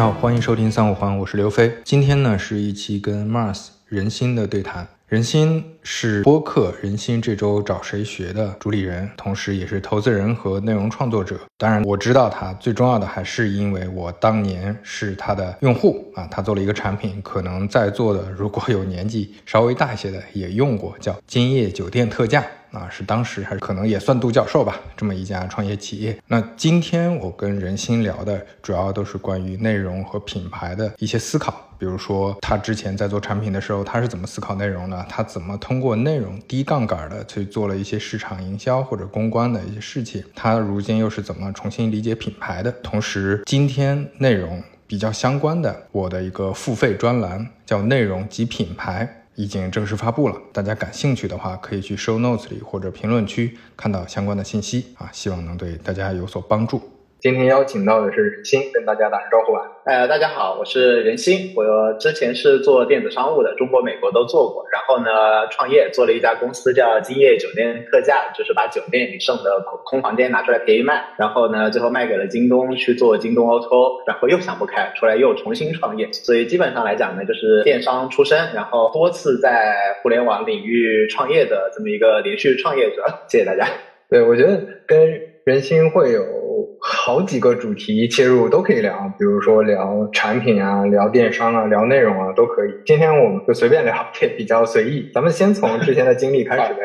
你好，欢迎收听三五环，我是刘飞。今天呢是一期跟 Mars 人心的对谈。人心是播客人心这周找谁学的主理人，同时也是投资人和内容创作者。当然，我知道他最重要的还是因为我当年是他的用户啊。他做了一个产品，可能在座的如果有年纪稍微大一些的也用过，叫今夜酒店特价。啊，是当时还是可能也算独角兽吧，这么一家创业企业。那今天我跟人心聊的主要都是关于内容和品牌的一些思考，比如说他之前在做产品的时候，他是怎么思考内容的？他怎么通过内容低杠杆的去做了一些市场营销或者公关的一些事情？他如今又是怎么重新理解品牌的？同时，今天内容比较相关的我的一个付费专栏叫内容及品牌。已经正式发布了，大家感兴趣的话，可以去 show notes 里或者评论区看到相关的信息啊，希望能对大家有所帮助。今天邀请到的是任心，跟大家打个招呼吧。呃，大家好，我是任心，我之前是做电子商务的，中国、美国都做过。然后呢，创业做了一家公司叫今夜酒店特价，就是把酒店里剩的空空房间拿出来便宜卖。然后呢，最后卖给了京东去做京东 O2O，然后又想不开，出来又重新创业。所以基本上来讲呢，就是电商出身，然后多次在互联网领域创业的这么一个连续创业者。谢谢大家。对，我觉得跟任心会有。好几个主题切入都可以聊，比如说聊产品啊，聊电商啊，聊内容啊，都可以。今天我们就随便聊，也比较随意。咱们先从之前的经历开始呗。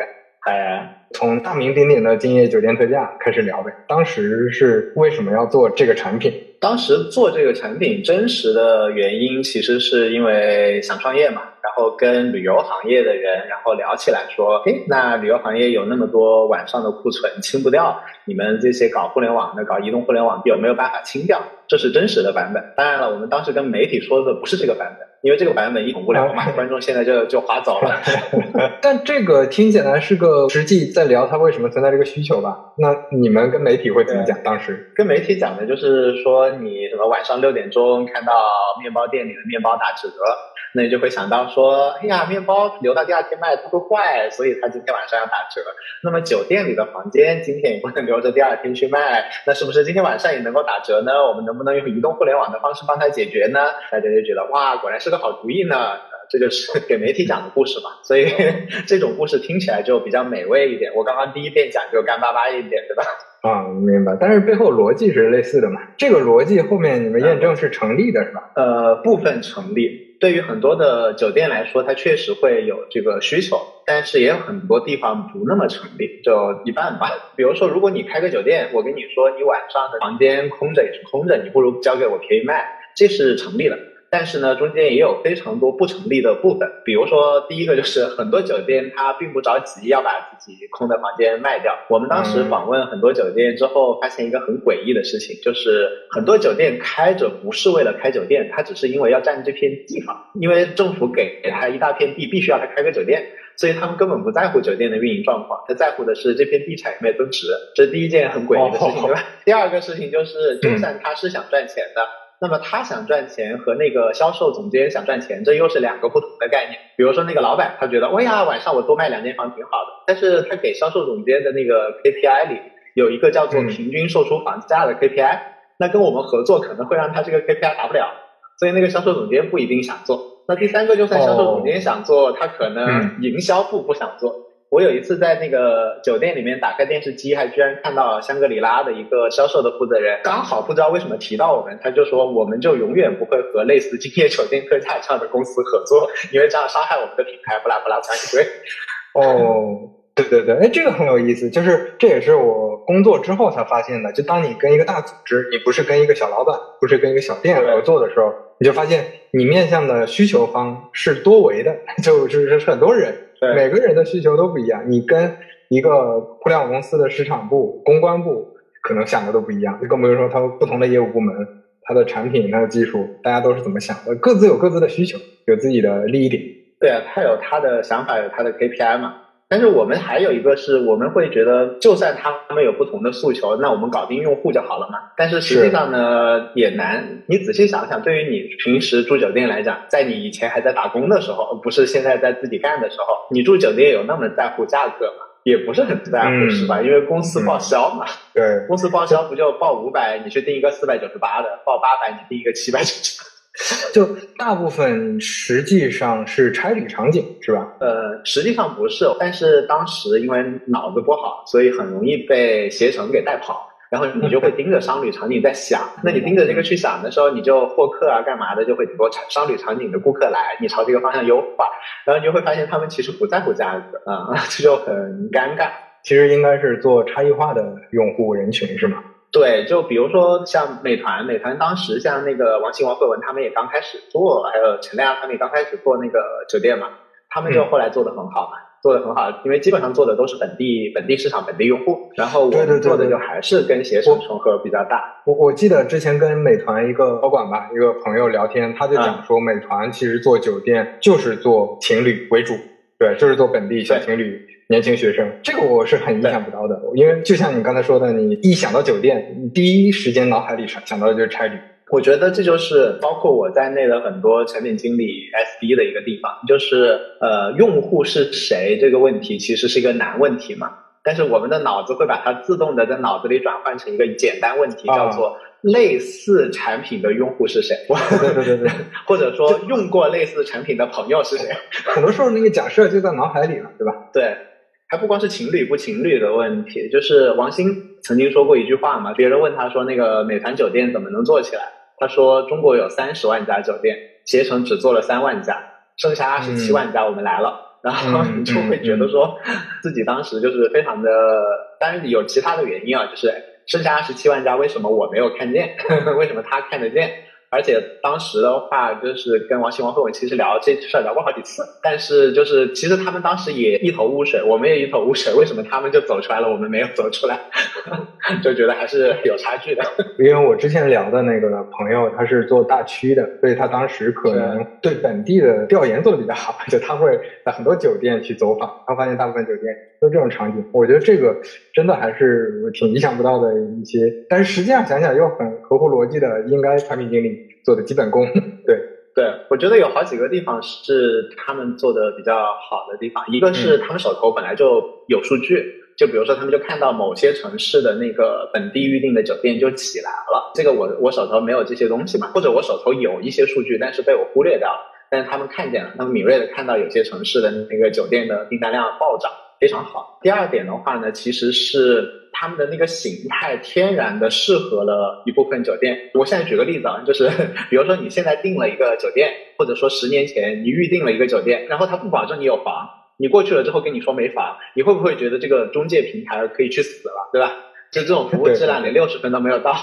哎，从大名鼎鼎的今夜酒店特价开始聊呗。当时是为什么要做这个产品？当时做这个产品真实的原因，其实是因为想创业嘛。然后跟旅游行业的人，然后聊起来说，诶，那旅游行业有那么多晚上的库存清不掉，你们这些搞互联网的、搞移动互联网有没有办法清掉？这是真实的版本。当然了，我们当时跟媒体说的不是这个版本，因为这个版本一很无聊嘛，观众现在就就划走了。但这个听起来是个实际在聊它为什么存在这个需求吧？那你们跟媒体会怎么讲？当时跟媒体讲的就是说，你什么晚上六点钟看到面包店里的面包打折。那你就会想到说，哎呀，面包留到第二天卖它会坏，所以它今天晚上要打折。那么酒店里的房间今天也不能留着第二天去卖，那是不是今天晚上也能够打折呢？我们能不能用移动互联网的方式帮他解决呢？大家就觉得哇，果然是个好主意呢。这就是给媒体讲的故事嘛，所以 这种故事听起来就比较美味一点。我刚刚第一遍讲就干巴巴一点，对吧？啊，明白。但是背后逻辑是类似的嘛？这个逻辑后面你们验证是成立的，是吧？呃，部分成立。对于很多的酒店来说，它确实会有这个需求，但是也有很多地方不那么成立，就一半吧。比如说，如果你开个酒店，我跟你说你晚上的房间空着也是空着，你不如交给我便宜卖，这是成立的。但是呢，中间也有非常多不成立的部分。比如说，第一个就是很多酒店它并不着急要把自己空的房间卖掉。我们当时访问很多酒店之后，发现一个很诡异的事情，就是很多酒店开着不是为了开酒店，它只是因为要占这片地方，因为政府给给他一大片地，必须要他开个酒店，所以他们根本不在乎酒店的运营状况，他在乎的是这片地产有没有增值。这是第一件很诡异的事情，对吧？第二个事情就是，就算他是想赚钱的。那么他想赚钱和那个销售总监想赚钱，这又是两个不同的概念。比如说那个老板，他觉得，哎呀，晚上我多卖两间房挺好的。但是他给销售总监的那个 KPI 里有一个叫做平均售出房价的 KPI，那跟我们合作可能会让他这个 KPI 达不了，所以那个销售总监不一定想做。那第三个，就算销售总监想做，他可能营销部不想做。我有一次在那个酒店里面打开电视机，还居然看到香格里拉的一个销售的负责人，刚好不知道为什么提到我们，他就说我们就永远不会和类似今夜酒店特价这样的公司合作，因为这样伤害我们的品牌，不拉不拉不拉一堆。哦，对对对，哎，这个很有意思，就是这也是我工作之后才发现的。就当你跟一个大组织，你不是跟一个小老板，不是跟一个小店合作的时候，你就发现你面向的需求方是多维的，就是是很多人。每个人的需求都不一样，你跟一个互联网公司的市场部、公关部可能想的都不一样，就更不用说他不同的业务部门、他的产品、他的技术，大家都是怎么想的？各自有各自的需求，有自己的利益点。对啊，他有他的想法，有他的 KPI 嘛。但是我们还有一个是，我们会觉得，就算他们有不同的诉求，那我们搞定用户就好了嘛。但是实际上呢，也难。你仔细想想，对于你平时住酒店来讲，在你以前还在打工的时候，不是现在在自己干的时候，你住酒店有那么在乎价格吗？也不是很在乎是吧？因为公司报销嘛。对，公司报销不就报五百，你去订一个四百九十八的；报八百，你订一个七百九十八。就大部分实际上是差旅场景，是吧？呃，实际上不是，但是当时因为脑子不好，所以很容易被携程给带跑。然后你就会盯着商旅场景在想，那你盯着这个去想的时候，你就获客啊，干嘛的，就会很多商旅场景的顾客来，你朝这个方向优化，然后你就会发现他们其实不在乎价格啊，这就很尴尬。其实应该是做差异化的用户人群是吗？对，就比如说像美团，美团当时像那个王兴、王慧文他们也刚开始做，还有陈亮他们也刚开始做那个酒店嘛，他们就后来做的很好嘛。做的很好，因为基本上做的都是本地本地市场本地用户，然后我们做的就还是跟携程重合比较大。我我记得之前跟美团一个高管吧，一个朋友聊天，他就讲说，美团其实做酒店就是做情侣为主，对，就是做本地小情侣、年轻学生。这个我是很意想不到的，因为就像你刚才说的，你一想到酒店，你第一时间脑海里想想到的就是差旅。我觉得这就是包括我在内的很多产品经理 SD 的一个地方，就是呃，用户是谁这个问题其实是一个难问题嘛，但是我们的脑子会把它自动的在脑子里转换成一个简单问题，叫做类似产品的用户是谁？对对对对，或者说用过类似产品的朋友是谁？很多时候那个假设就在脑海里了，对吧？对。还不光是情侣不情侣的问题，就是王兴曾经说过一句话嘛，别人问他说那个美团酒店怎么能做起来？他说中国有三十万家酒店，携程只做了三万家，剩下二十七万家我们来了，然后你 就会觉得说自己当时就是非常的，当然有其他的原因啊，就是剩下二十七万家为什么我没有看见？为什么他看得见？而且当时的话，就是跟王兴、王慧文其实聊这事儿聊过好几次，但是就是其实他们当时也一头雾水，我们也一头雾水，为什么他们就走出来了，我们没有走出来，就觉得还是有差距的。因为我之前聊的那个朋友，他是做大区的，所以他当时可能对本地的调研做的比较好，就他会在很多酒店去走访，他发现大部分酒店都这种场景。我觉得这个真的还是挺意想不到的一些，但是实际上想想又很合乎逻辑的，应该产品经理。做的基本功，对对，我觉得有好几个地方是他们做的比较好的地方。一个是他们手头本来就有数据，就比如说他们就看到某些城市的那个本地预订的酒店就起来了。这个我我手头没有这些东西嘛，或者我手头有一些数据，但是被我忽略掉了。但是他们看见了，他们敏锐的看到有些城市的那个酒店的订单量暴涨，非常好。第二点的话呢，其实是。他们的那个形态天然的适合了一部分酒店。我现在举个例子啊，就是比如说你现在订了一个酒店，或者说十年前你预定了一个酒店，然后他不保证你有房，你过去了之后跟你说没房，你会不会觉得这个中介平台可以去死了，对吧？就这种服务质量连六十分都没有到。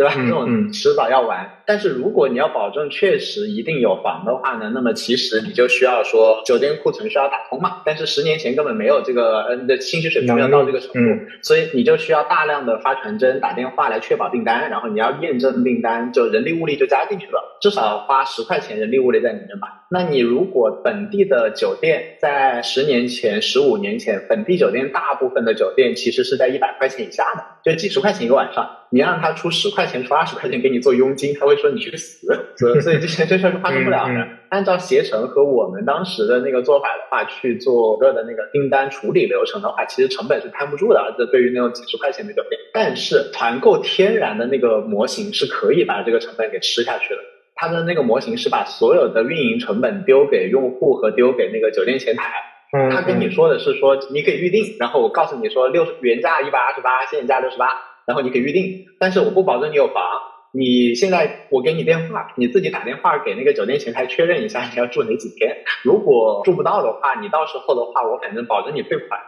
对吧？这种迟早要完。但是如果你要保证确实一定有房的话呢，那么其实你就需要说酒店库存需要打通嘛。但是十年前根本没有这个，呃，你的信息水平没有到这个程度，所以你就需要大量的发传真、打电话来确保订单，然后你要验证订单，就人力物力就加进去了，至少花十块钱人力物力在里面吧。那你如果本地的酒店在十年前、十五年前，本地酒店大部分的酒店其实是在一百块钱以下的，就几十块钱一个晚上。你让他出十块钱、出二十块钱给你做佣金，他会说你去死。所以，所以这些这事儿是发生不了的。按照携程和我们当时的那个做法的话，去做个的那个订单处理流程的话，其实成本是摊不住的。这对于那种几十块钱的酒店，但是团购天然的那个模型是可以把这个成本给吃下去的。它的那个模型是把所有的运营成本丢给用户和丢给那个酒店前台。他跟你说的是说你可以预定，然后我告诉你说六原价一百二十八，现价六十八。然后你可以预定，但是我不保证你有房。你现在我给你电话，你自己打电话给那个酒店前台确认一下你要住哪几天。如果住不到的话，你到时候的话，我反正保证你退款。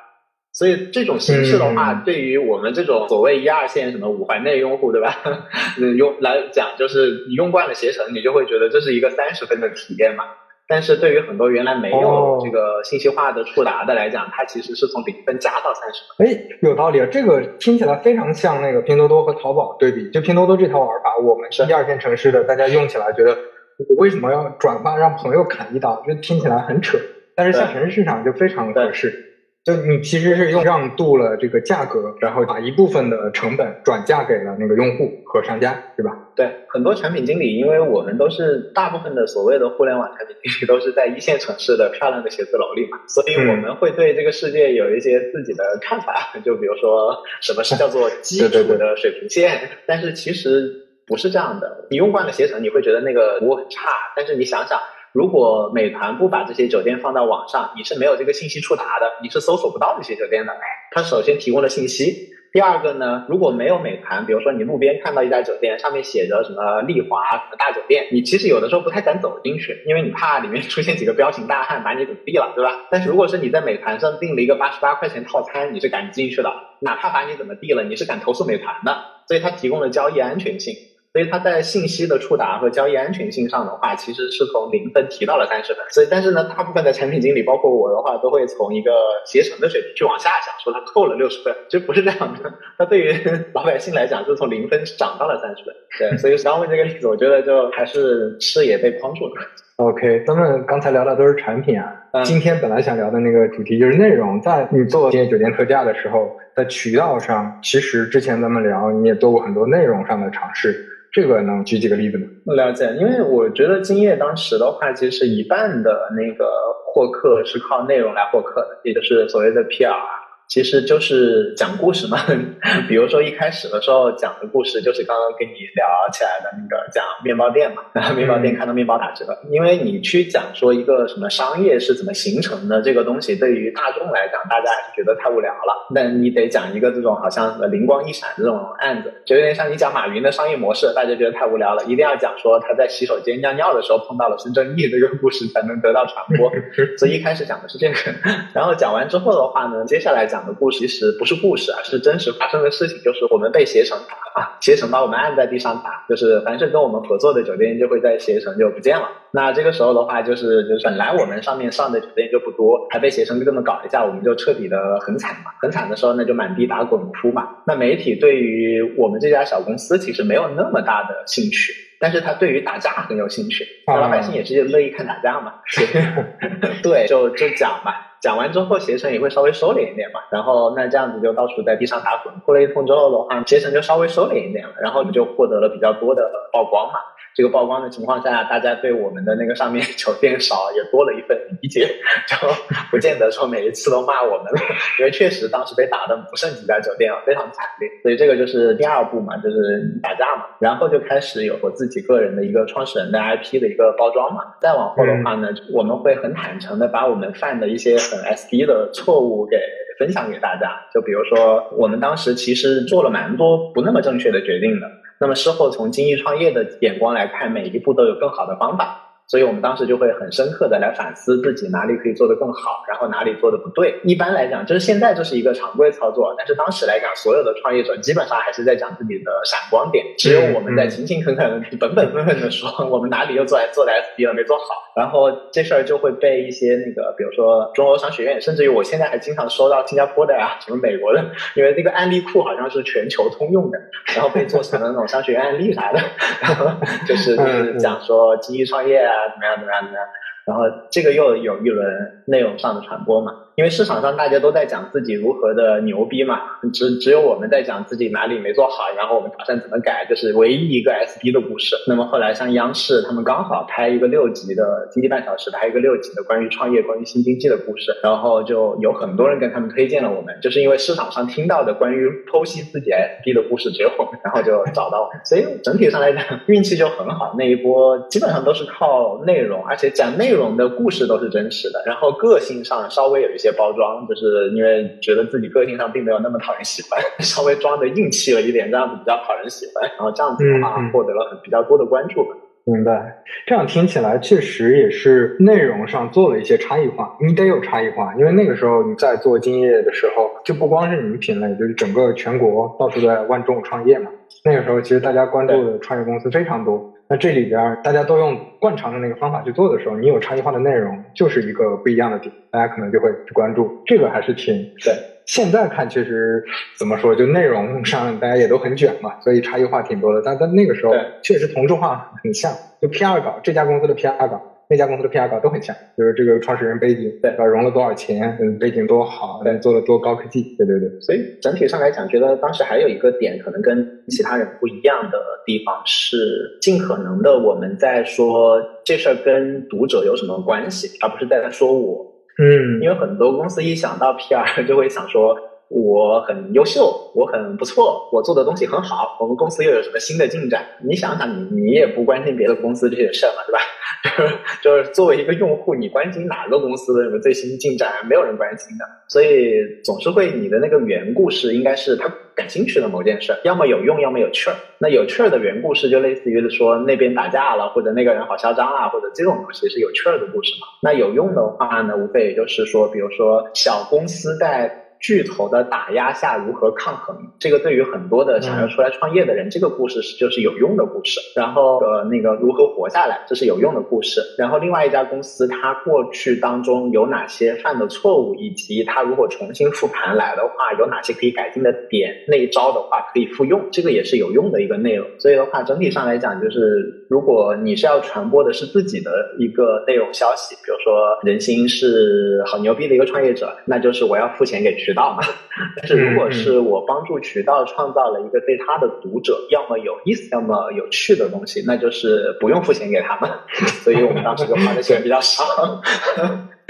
所以这种形式的话，对于我们这种所谓一二线什么五环内用户，对吧？用来讲，就是你用惯了携程，你就会觉得这是一个三十分的体验嘛。但是对于很多原来没有这个信息化的触达的来讲，它其实是从零分加到三十分。哎，有道理啊！这个听起来非常像那个拼多多和淘宝对比。就拼多多这套玩法，我们是一二线城市的，大家用起来觉得我为什么要转发让朋友砍一刀？就听起来很扯。但是像城市市场就非常合适。就你其实是用让渡了这个价格，然后把一部分的成本转嫁给了那个用户和商家，对吧？对，很多产品经理，因为我们都是大部分的所谓的互联网产品经理都是在一线城市的漂亮的写字楼里嘛，所以我们会对这个世界有一些自己的看法。就比如说，什么是叫做 基础的水平线？但是其实不是这样的。你用惯了携程，你会觉得那个服务很差，但是你想想。如果美团不把这些酒店放到网上，你是没有这个信息触达的，你是搜索不到这些酒店的。它首先提供了信息，第二个呢，如果没有美团，比如说你路边看到一家酒店，上面写着什么丽华什么大酒店，你其实有的时候不太敢走进去，因为你怕里面出现几个彪形大汉把你怎么地了，对吧？但是如果是你在美团上订了一个八十八块钱套餐，你是敢进去的，哪怕把你怎么地了，你是敢投诉美团的，所以它提供了交易安全性。所以它在信息的触达和交易安全性上的话，其实是从零分提到了三十分。所以，但是呢，大部分的产品经理，包括我的话，都会从一个携程的水平去往下想，说它扣了六十分，其实不是这样的。那对于老百姓来讲，是从零分涨到了三十分。对，所以刚问这个例子，我觉得就还是视野被框住了。OK，咱们刚才聊的都是产品啊，今天本来想聊的那个主题就是内容。在你做这些酒店特价的时候，在渠道上，其实之前咱们聊，你也做过很多内容上的尝试。这个能举几个例子吗？了解，因为我觉得金业当时的话，其实一半的那个获客是靠内容来获客的，也就是所谓的 PR。其实就是讲故事嘛，比如说一开始的时候讲的故事就是刚刚跟你聊起来的那个讲面包店嘛，然 后面包店看到面包打折，因为你去讲说一个什么商业是怎么形成的这个东西，对于大众来讲，大家还是觉得太无聊了。那你得讲一个这种好像灵光一闪的这种案子，就有点像你讲马云的商业模式，大家觉得太无聊了，一定要讲说他在洗手间尿尿的时候碰到了孙正义这个故事才能得到传播。所以一开始讲的是这个，然后讲完之后的话呢，接下来讲。的故事其实不是故事啊，是真实发生的事情。就是我们被携程打啊，携程把我们按在地上打，就是凡是跟我们合作的酒店就会在携程就不见了。那这个时候的话，就是就是本来我们上面上的酒店就不多，还被携程这么搞一下，我们就彻底的很惨嘛。很惨的时候，那就满地打滚哭嘛。那媒体对于我们这家小公司其实没有那么大的兴趣，但是他对于打架很有兴趣。老百姓也是乐意看打架嘛。就讲嘛。讲完之后，携程也会稍微收敛一点嘛，然后那这样子就到处在地上打滚，哭了一通之后的话，携程就稍微收敛一点了，然后你就获得了比较多的曝光嘛。这个曝光的情况下，大家对我们的那个上面 酒店少也多了一份理解，就不见得说每一次都骂我们了，因为确实当时被打的不剩几家酒店了，非常惨烈。所以这个就是第二步嘛，就是打架嘛，然后就开始有我自己个人的一个创始人的 IP 的一个包装嘛。再往后的话呢，我们会很坦诚的把我们犯的一些很 SD 的错误给分享给大家。就比如说，我们当时其实做了蛮多不那么正确的决定的。那么事后从精益创业的眼光来看，每一步都有更好的方法。所以我们当时就会很深刻的来反思自己哪里可以做得更好，然后哪里做的不对。一般来讲，就是现在这是一个常规操作，但是当时来讲，所有的创业者基本上还是在讲自己的闪光点，只有我们在勤勤恳恳、本本分分的说我们哪里又做做的 SB 了没做好，然后这事儿就会被一些那个，比如说中欧商学院，甚至于我现在还经常收到新加坡的呀，什么美国的，因为那个案例库好像是全球通用的，然后被做成了那种商学院案例啥的，然后就是就是讲说精益创业啊。怎么样？怎么样？怎么样？然后这个又有一轮内容上的传播嘛。因为市场上大家都在讲自己如何的牛逼嘛，只只有我们在讲自己哪里没做好，然后我们打算怎么改，这是唯一一个 SD 的故事。那么后来像央视他们刚好拍一个六集的经济半小时，拍一个六集的关于创业、关于新经济的故事，然后就有很多人跟他们推荐了我们，就是因为市场上听到的关于剖析自己 SD 的故事只有我们，然后就找到我们。所以整体上来讲运气就很好，那一波基本上都是靠内容，而且讲内容的故事都是真实的，然后个性上稍微有一些些。些包装，就是因为觉得自己个性上并没有那么讨人喜欢，稍微装的硬气了一点，这样子比较讨人喜欢。然后这样子的话，获得了很比较多的关注吧。明白，这样听起来确实也是内容上做了一些差异化。你得有差异化，因为那个时候你在做金业的时候，就不光是你们品类，就是整个全国到处在万众创业嘛。那个时候其实大家关注的创业公司非常多。那这里边大家都用惯常的那个方法去做的时候，你有差异化的内容，就是一个不一样的点，大家可能就会去关注。这个还是挺对。现在看确实怎么说，就内容上大家也都很卷嘛，所以差异化挺多的。但在那个时候，确实同质化很像，就 PR 稿这家公司的 PR 稿。那家公司的 PR 稿都很像，就是这个创始人背景，对吧？融了多少钱，嗯，背景多好，对，做了多高科技，对对对。所以整体上来讲，觉得当时还有一个点可能跟其他人不一样的地方是，尽可能的我们在说这事儿跟读者有什么关系，而不是在说我。嗯，因为很多公司一想到 PR 就会想说。我很优秀，我很不错，我做的东西很好。我们公司又有什么新的进展？你想想，你你也不关心别的公司这些事儿嘛，对吧？就是作为一个用户，你关心哪个公司的什么最新进展？没有人关心的。所以总是会你的那个原故事应该是他感兴趣的某件事，要么有用，要么有趣儿。那有趣儿的原故事就类似于说那边打架了，或者那个人好嚣张啊，或者这种东西是有趣儿的故事嘛。那有用的话呢，无非也就是说，比如说小公司在。巨头的打压下如何抗衡？这个对于很多的想要出来创业的人，这个故事是就是有用的故事。然后呃，那个如何活下来，这是有用的故事。然后另外一家公司，它过去当中有哪些犯的错误，以及它如果重新复盘来的话，有哪些可以改进的点，那一招的话可以复用，这个也是有用的一个内容。所以的话，整体上来讲，就是如果你是要传播的是自己的一个内容消息，比如说人心是好牛逼的一个创业者，那就是我要付钱给渠。渠道嘛，但是如果是我帮助渠道创造了一个对他的读者，要么有意思，要么有趣的东西，那就是不用付钱给他们，所以我们当时就花的钱比较少。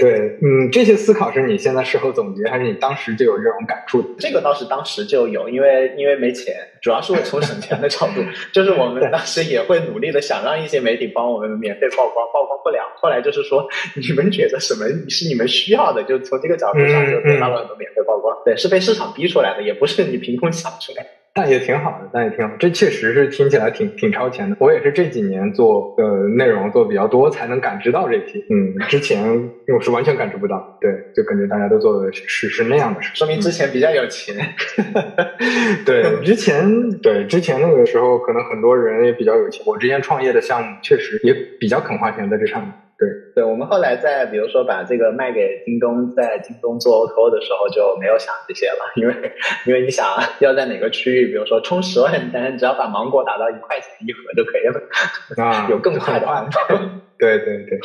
对，嗯，这些思考是你现在事后总结，还是你当时就有这种感触？这个倒是当时就有，因为因为没钱，主要是从省钱的角度，就是我们当时也会努力的想让一些媒体帮我们免费曝光，曝光不了。后来就是说，你们觉得什么是你们需要的，就从这个角度上就得到了很多免费曝光。对，是被市场逼出来的，也不是你凭空想出来。但也挺好的，但也挺好，这确实是听起来挺挺超前的。我也是这几年做呃内容做比较多，才能感知到这些。嗯，之前我是完全感知不到。对，就感觉大家都做的是是那样的事，说明之前比较有钱。对，之前对之前那个时候，可能很多人也比较有钱。我之前创业的项目确实也比较肯花钱在这上面。对，对我们后来在比如说把这个卖给京东，在京东做 O2O 的时候就没有想这些了，因为因为你想要在哪个区域，比如说充十万单，只要把芒果打到一块钱一盒就可以了，啊，有更快的办法。对对对，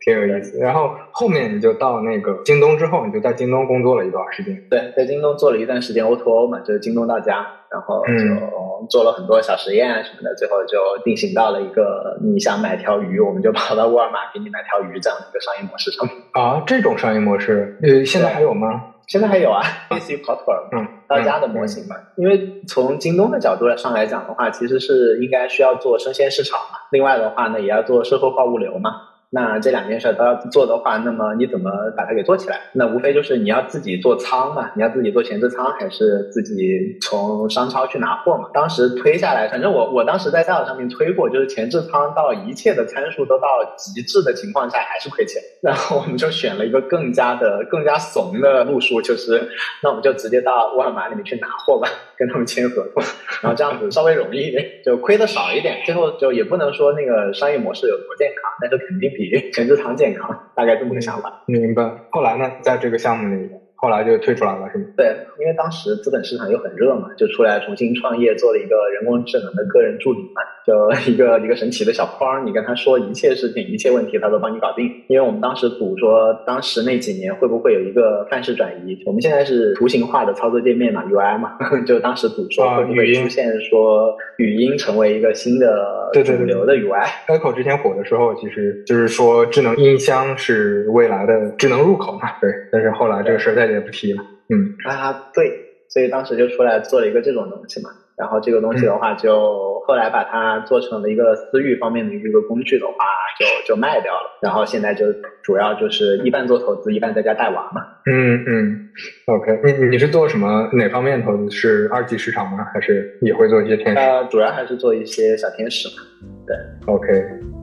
挺有意思。然后后面你就到那个京东之后，你就在京东工作了一段时间。对，在京东做了一段时间 O2O 嘛，就是京东到家，然后就。做了很多小实验啊什么的，最后就定型到了一个你想买条鱼，我们就跑到沃尔玛给你买条鱼这样的一个商业模式上面。啊，这种商业模式，呃，现在还有吗？现在还有啊，类似于跑腿儿，嗯，到家的模型嘛。因为从京东的角度上来讲的话，其实是应该需要做生鲜市场嘛。另外的话呢，也要做社会化物流嘛。那这两件事都要做的话，那么你怎么把它给做起来？那无非就是你要自己做仓嘛，你要自己做前置仓，还是自己从商超去拿货嘛？当时推下来，反正我我当时在赛道上面推过，就是前置仓到一切的参数都到极致的情况下还是亏钱。然后我们就选了一个更加的更加怂的路数，就是那我们就直接到沃尔玛里面去拿货吧，跟他们签合同，然后这样子稍微容易一点，就亏的少一点。最后就也不能说那个商业模式有多健康，但是肯定比。比前置仓健康，大概这么个想法。明白。后来呢，在这个项目里。后来就退出来了，是吗？对，因为当时资本市场又很热嘛，就出来重新创业，做了一个人工智能的个人助理嘛，就 一个一个神奇的小框，你跟他说一切事情、一切问题，他都帮你搞定。因为我们当时赌说，当时那几年会不会有一个范式转移？我们现在是图形化的操作界面嘛，UI 嘛，就当时赌说会不会出现说语音成为一个新的主流的 UI。开口之前火的时候，其实就是说智能音箱是未来的智能入口嘛，对。但是后来这个事儿再。也不提了，嗯啊，对，所以当时就出来做了一个这种东西嘛，然后这个东西的话，就后来把它做成了一个私域方面的一个工具的话，就就卖掉了，然后现在就主要就是一半做投资，一半在家带娃嘛。嗯嗯，OK，你你是做什么哪方面投资？是二级市场吗？还是也会做一些天使？呃，主要还是做一些小天使嘛。对，OK。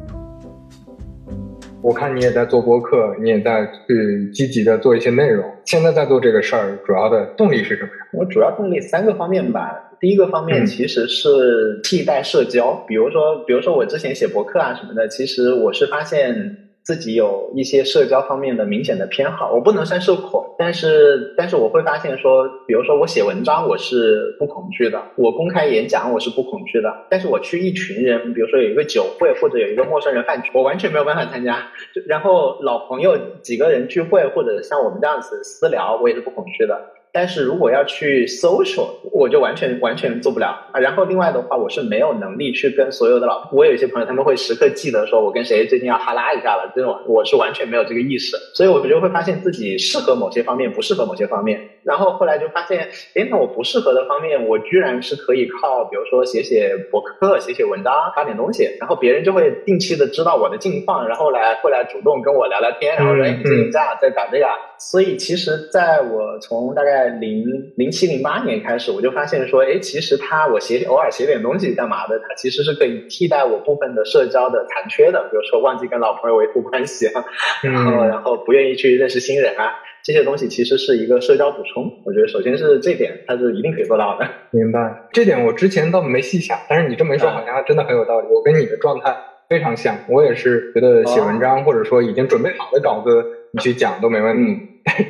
我看你也在做播客，你也在去积极的做一些内容。现在在做这个事儿，主要的动力是什么呀？我主要动力三个方面吧。第一个方面其实是替代社交，比如说，比如说我之前写博客啊什么的，其实我是发现。自己有一些社交方面的明显的偏好，我不能算社恐，但是但是我会发现说，比如说我写文章我是不恐惧的，我公开演讲我是不恐惧的，但是我去一群人，比如说有一个酒会或者有一个陌生人饭局，我完全没有办法参加。然后老朋友几个人聚会或者像我们这样子私聊，我也是不恐惧的。但是如果要去 social，我就完全完全做不了啊。然后另外的话，我是没有能力去跟所有的老，我有一些朋友他们会时刻记得说我跟谁最近要哈拉一下了，这种我是完全没有这个意识，所以我就会发现自己适合某些方面，不适合某些方面。然后后来就发现，哎，那我不适合的方面，我居然是可以靠，比如说写写博客、写写文章、发点东西，然后别人就会定期的知道我的近况，然后来会来主动跟我聊聊天，然后说你最近在在打这个。所以其实在我从大概零零七零八年开始，我就发现说，哎，其实他我写偶尔写点东西干嘛的，他其实是可以替代我部分的社交的残缺的，比如说忘记跟老朋友维护关系啊，然后然后不愿意去认识新人啊，这些东西其实是一个社交补充。我觉得首先是这点，它是一定可以做到的。明白，这点我之前倒没细想，但是你这么一说，好像真的很有道理。我跟你的状态非常像，我也是觉得写文章或者说已经准备好的稿子，你去讲都没问题。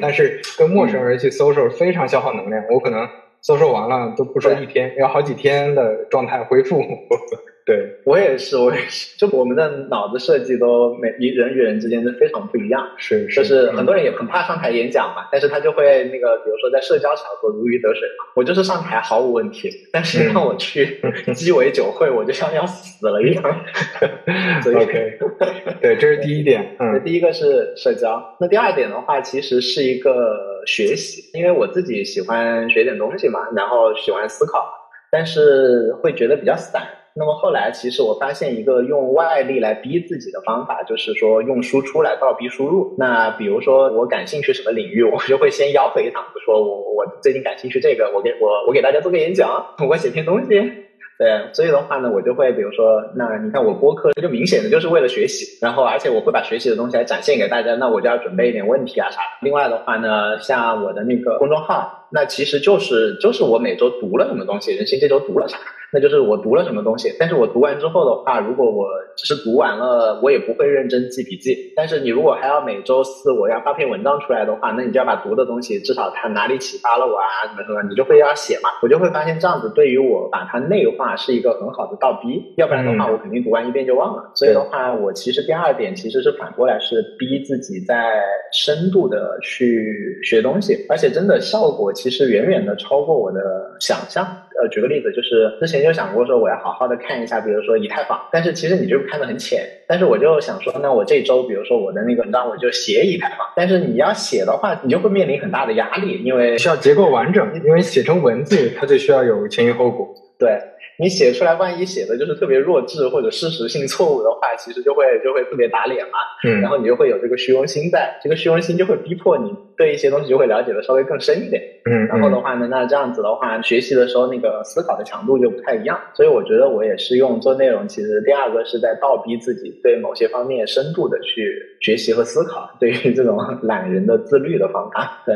但是跟陌生人去 social 非常消耗能量，我可能 social 完了都不说一天，要好几天的状态恢复。对我也是，我也是，就我们的脑子设计都每一人与人之间都非常不一样。是，就是很多人也很怕上台演讲嘛，但是他就会那个，比如说在社交场合如鱼得水嘛。我就是上台毫无问题，但是让我去 鸡尾酒会，我就像要死了一样。OK，对，这是第一点。嗯，第一个是社交，那第二点的话，其实是一个学习，因为我自己喜欢学点东西嘛，然后喜欢思考，但是会觉得比较散。那么后来，其实我发现一个用外力来逼自己的方法，就是说用输出来倒逼输入。那比如说我感兴趣什么领域，我就会先吆喝一嗓子说我我最近感兴趣这个，我给我我给大家做个演讲，我写篇东西。对，所以的话呢，我就会比如说，那你看我播客，就明显的就是为了学习，然后而且我会把学习的东西来展现给大家，那我就要准备一点问题啊啥的。另外的话呢，像我的那个公众号，那其实就是就是我每周读了什么东西，人心这周读了啥。那就是我读了什么东西，但是我读完之后的话，如果我只是读完了，我也不会认真记笔记。但是你如果还要每周四我要发篇文章出来的话，那你就要把读的东西至少它哪里启发了我啊，什么什么，你就会要写嘛。我就会发现这样子对于我把它内化是一个很好的倒逼，要不然的话我肯定读完一遍就忘了。所以的话，我其实第二点其实是反过来是逼自己在深度的去学东西，而且真的效果其实远远的超过我的想象。呃，举个例子，就是之前就想过说我要好好的看一下，比如说以太坊，但是其实你就看的很浅。但是我就想说，那我这周，比如说我的那个文章，我就写以太坊。但是你要写的话，你就会面临很大的压力，因为需要结构完整，因为写成文字，它就需要有前因后果。对。你写出来，万一写的就是特别弱智或者事实性错误的话，其实就会就会特别打脸嘛。嗯。然后你就会有这个虚荣心在，这个虚荣心就会逼迫你对一些东西就会了解的稍微更深一点。嗯。然后的话呢，那这样子的话，学习的时候那个思考的强度就不太一样。所以我觉得我也是用做内容，其实第二个是在倒逼自己对某些方面深度的去学习和思考，对于这种懒人的自律的方法。对，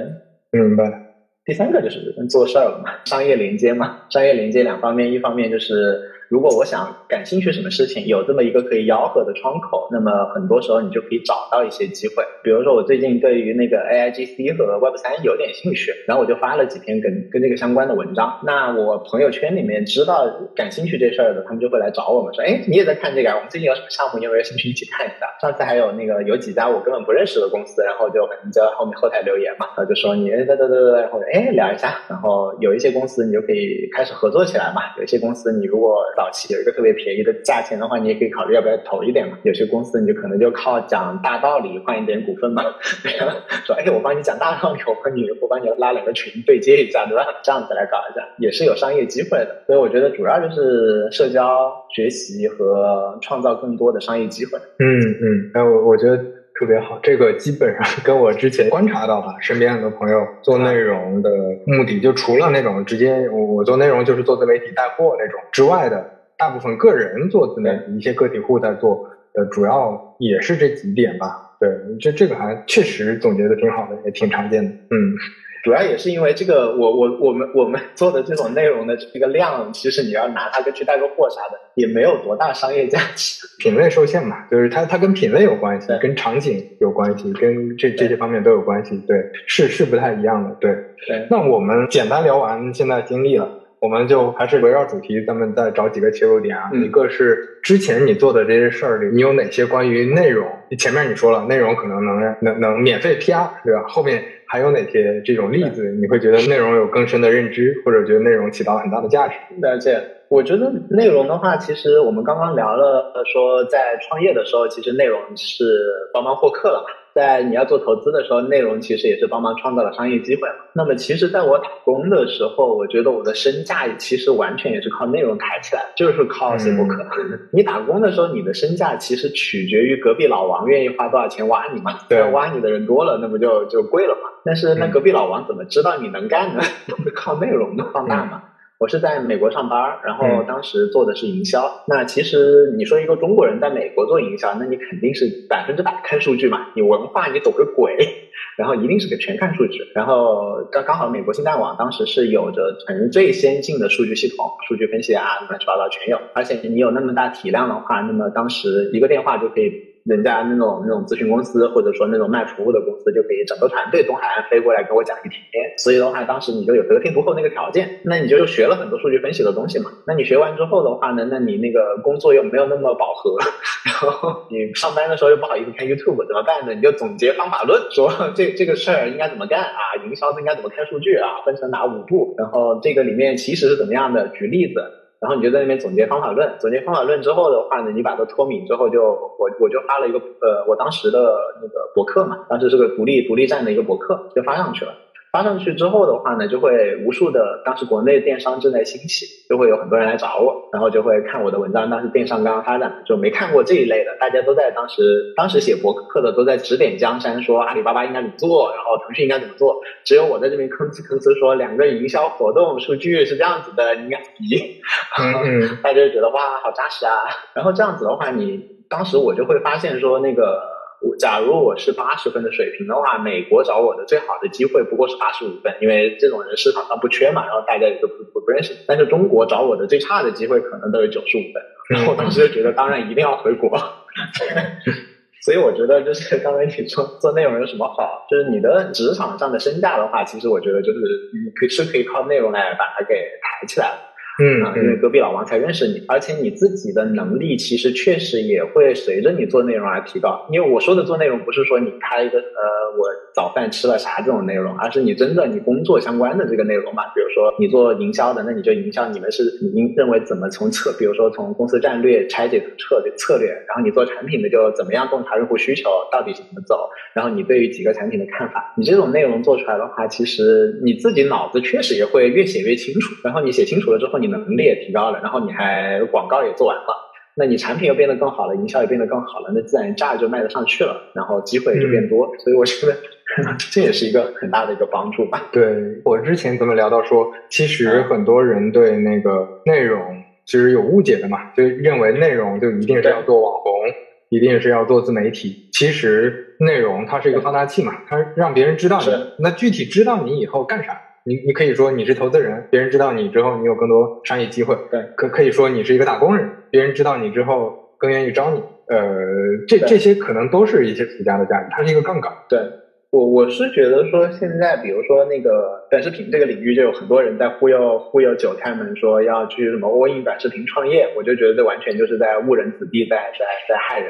明白。第三个就是做事儿了嘛，商业连接嘛，商业连接两方面，一方面就是。如果我想感兴趣什么事情，有这么一个可以吆喝的窗口，那么很多时候你就可以找到一些机会。比如说我最近对于那个 A I G C 和 Web 三有点兴趣，然后我就发了几篇跟跟这个相关的文章。那我朋友圈里面知道感兴趣这事儿的，他们就会来找我们说，哎，你也在看这个？我们最近有什么项目？你有没有兴趣一起看一下？上次还有那个有几家我根本不认识的公司，然后就可能在后面后台留言嘛，然后就说你哎对对对对，然后哎聊一下，然后有一些公司你就可以开始合作起来嘛。有一些公司你如果早期有一个特别。便宜的价钱的话，你也可以考虑要不要投一点嘛。有些公司你就可能就靠讲大道理换一点股份嘛。说哎，我帮你讲大道理，我帮你我帮你拉两个群对接一下，对吧？这样子来搞一下，也是有商业机会的。所以我觉得主要就是社交、学习和创造更多的商业机会。嗯嗯，哎我我觉得特别好，这个基本上跟我之前观察到的身边很多朋友做内容的目的，就除了那种直接我我做内容就是做自媒体带货那种之外的。大部分个人做自媒体，一些个体户在做，呃，主要也是这几点吧。对，这这个还确实总结的挺好的，也挺常见的。嗯，主要也是因为这个，我我我们我们做的这种内容的这个量，其实你要拿它跟去带个货啥的，也没有多大商业价值。品类受限嘛，就是它它跟品类有关系，跟场景有关系，跟这这些方面都有关系。对，是是不太一样的。对对。那我们简单聊完现在经历了。我们就还是围绕主题，咱们再找几个切入点啊。一个是之前你做的这些事儿里，你有哪些关于内容？前面你说了，内容可能能能能免费 PR，对吧？后面还有哪些这种例子？你会觉得内容有更深的认知，或者觉得内容起到很大的价值？了解。我觉得内容的话，其实我们刚刚聊了，说在创业的时候，其实内容是帮忙获客了嘛。在你要做投资的时候，内容其实也是帮忙创造了商业机会嘛。那么，其实在我打工的时候，我觉得我的身价其实完全也是靠内容抬起来，就是靠写博客。你打工的时候，你的身价其实取决于隔壁老王愿意花多少钱挖你嘛。对，挖你的人多了，那不就就贵了嘛。但是那隔壁老王怎么知道你能干呢？都是靠内容的放大嘛。我是在美国上班，然后当时做的是营销。那其实你说一个中国人在美国做营销，那你肯定是百分之百看数据嘛。你文化你懂个鬼，然后一定是个全看数据。然后刚刚好美国信贷网当时是有着全最先进的数据系统，数据分析啊乱七八糟全有。而且你有那么大体量的话，那么当时一个电话就可以。人家那种那种咨询公司，或者说那种卖服务的公司，就可以整个团队东海岸飞过来给我讲一天。所以的话，当时你就有得天独厚那个条件，那你就学了很多数据分析的东西嘛。那你学完之后的话呢，那你那个工作又没有那么饱和，然后你上班的时候又不好意思看 YouTube，怎么办呢？你就总结方法论，说这这个事儿应该怎么干啊？营销应该怎么看数据啊？分成哪五步？然后这个里面其实是怎么样的？举例子。然后你就在那边总结方法论，总结方法论之后的话呢，你把它脱敏之后，就我我就发了一个呃，我当时的那个博客嘛，当时是个独立独立站的一个博客，就发上去了。发上去之后的话呢，就会无数的当时国内电商正在兴起，就会有很多人来找我，然后就会看我的文章。当时电商刚刚发展，就没看过这一类的，大家都在当时当时写博客的都在指点江山，说阿里巴巴应该怎么做，然后腾讯应该怎么做。只有我在这边吭哧吭哧说两个营销活动数据是这样子的，你应该比。嗯 大家就觉得哇，好扎实啊。然后这样子的话，你当时我就会发现说那个。假如我是八十分的水平的话，美国找我的最好的机会不过是八十五分，因为这种人市场上不缺嘛，然后大家也都不不认识。但是中国找我的最差的机会可能都有九十五分，然后我当时就觉得，当然一定要回国。所以我觉得就是刚才你说做内容有什么好，就是你的职场上的身价的话，其实我觉得就是你可以是可以靠内容来把它给抬起来的。嗯啊，因为隔壁老王才认识你，而且你自己的能力其实确实也会随着你做内容而提高。因为我说的做内容不是说你开一个呃我早饭吃了啥这种内容，而是你真的你工作相关的这个内容嘛。比如说你做营销的，那你就营销你们是您认为怎么从策，比如说从公司战略拆解策略策略，然后你做产品的就怎么样洞察用户需求到底是怎么走，然后你对于几个产品的看法，你这种内容做出来的话，其实你自己脑子确实也会越写越清楚。然后你写清楚了之后。你能力也提高了，然后你还广告也做完了，那你产品又变得更好了，营销也变得更好了，那自然价就卖得上去了，然后机会就变多，所以我觉得 这也是一个很大的一个帮助吧。对我之前咱们聊到说，其实很多人对那个内容其实有误解的嘛，就认为内容就一定是要做网红，一定是要做自媒体。其实内容它是一个放大器嘛，它让别人知道你，那具体知道你以后干啥？你你可以说你是投资人，别人知道你之后，你有更多商业机会。对，可可以说你是一个打工人，别人知道你之后更愿意招你。呃，这这些可能都是一些附加的价值，它是一个杠杆。对我我是觉得说，现在比如说那个短视频这个领域，就有很多人在忽悠忽悠韭菜们说要去什么 all in 短视频创业，我就觉得这完全就是在误人子弟，在在在害人。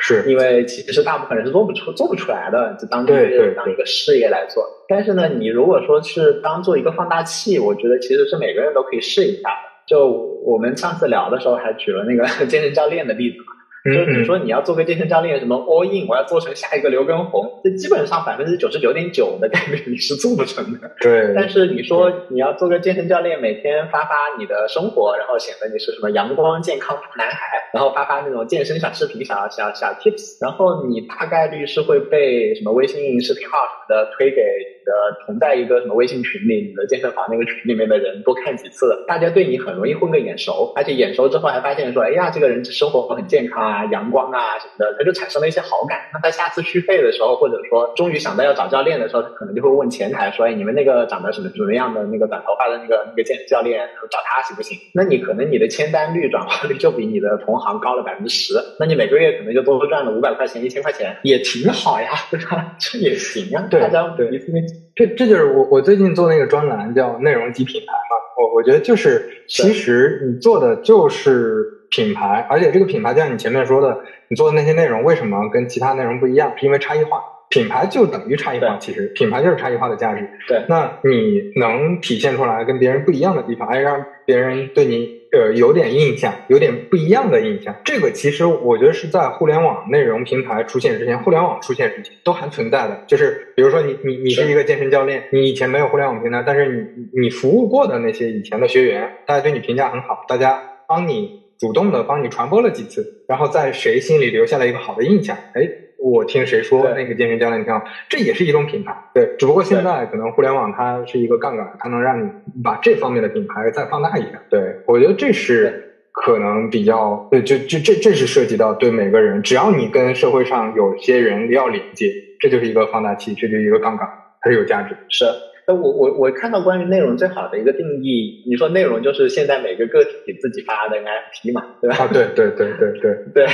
是因为其实大部分人是做不出做不出来的，就当这个当一个事业来做。但是呢，你如果说是当做一个放大器，我觉得其实是每个人都可以试一下的。就我们上次聊的时候还举了那个 健身教练的例子嘛。就是你说你要做个健身教练，什么 all in，我要做成下一个刘畊宏，这基本上百分之九十九点九的概率你是做不成的。对。但是你说你要做个健身教练，每天发发你的生活，然后显得你是什么阳光健康大男孩，然后发发那种健身小视频、小小小 tips，然后你大概率是会被什么微信视频号什么的推给。的同在一个什么微信群里，你的健身房那个群里面的人多看几次，大家对你很容易混个眼熟，而且眼熟之后还发现说，哎呀，这个人生活很健康啊，阳光啊什么的，他就产生了一些好感。那他下次续费的时候，或者说终于想到要找教练的时候，他可能就会问前台说，哎，你们那个长得什么什么样的那个短头发的那个那个健身教练，找他行不行？那你可能你的签单率、转化率就比你的同行高了百分之十，那你每个月可能就多赚了五百块钱、一千块钱，也挺好呀，对吧？这也行啊，对大家对一次这这就是我我最近做那个专栏叫内容及品牌嘛，我我觉得就是其实你做的就是品牌，而且这个品牌就像你前面说的，你做的那些内容为什么跟其他内容不一样？是因为差异化，品牌就等于差异化，其实品牌就是差异化的价值。对那你能体现出来跟别人不一样的地方，哎，让别人对你呃有点印象，有点不一样的印象。这个其实我觉得是在互联网内容平台出现之前，互联网出现之前都还存在的。就是比如说你你你是是一个健身教练，你以前没有互联网平台，但是你你你服务过的那些以前的学员，大家对你评价很好，大家帮你主动的帮你传播了几次，然后在谁心里留下了一个好的印象，哎。我听谁说那个健身教练挺好，这也是一种品牌，对。只不过现在可能互联网它是一个杠杆，它能让你把这方面的品牌再放大一点。对我觉得这是可能比较，对，就就这这是涉及到对每个人，只要你跟社会上有些人要连接，这就是一个放大器，这就是一个杠杆，它是有价值的。是。那我我我看到关于内容最好的一个定义，你说内容就是现在每个个体自己发的 NFT 嘛，对吧？啊，对对对对对，对，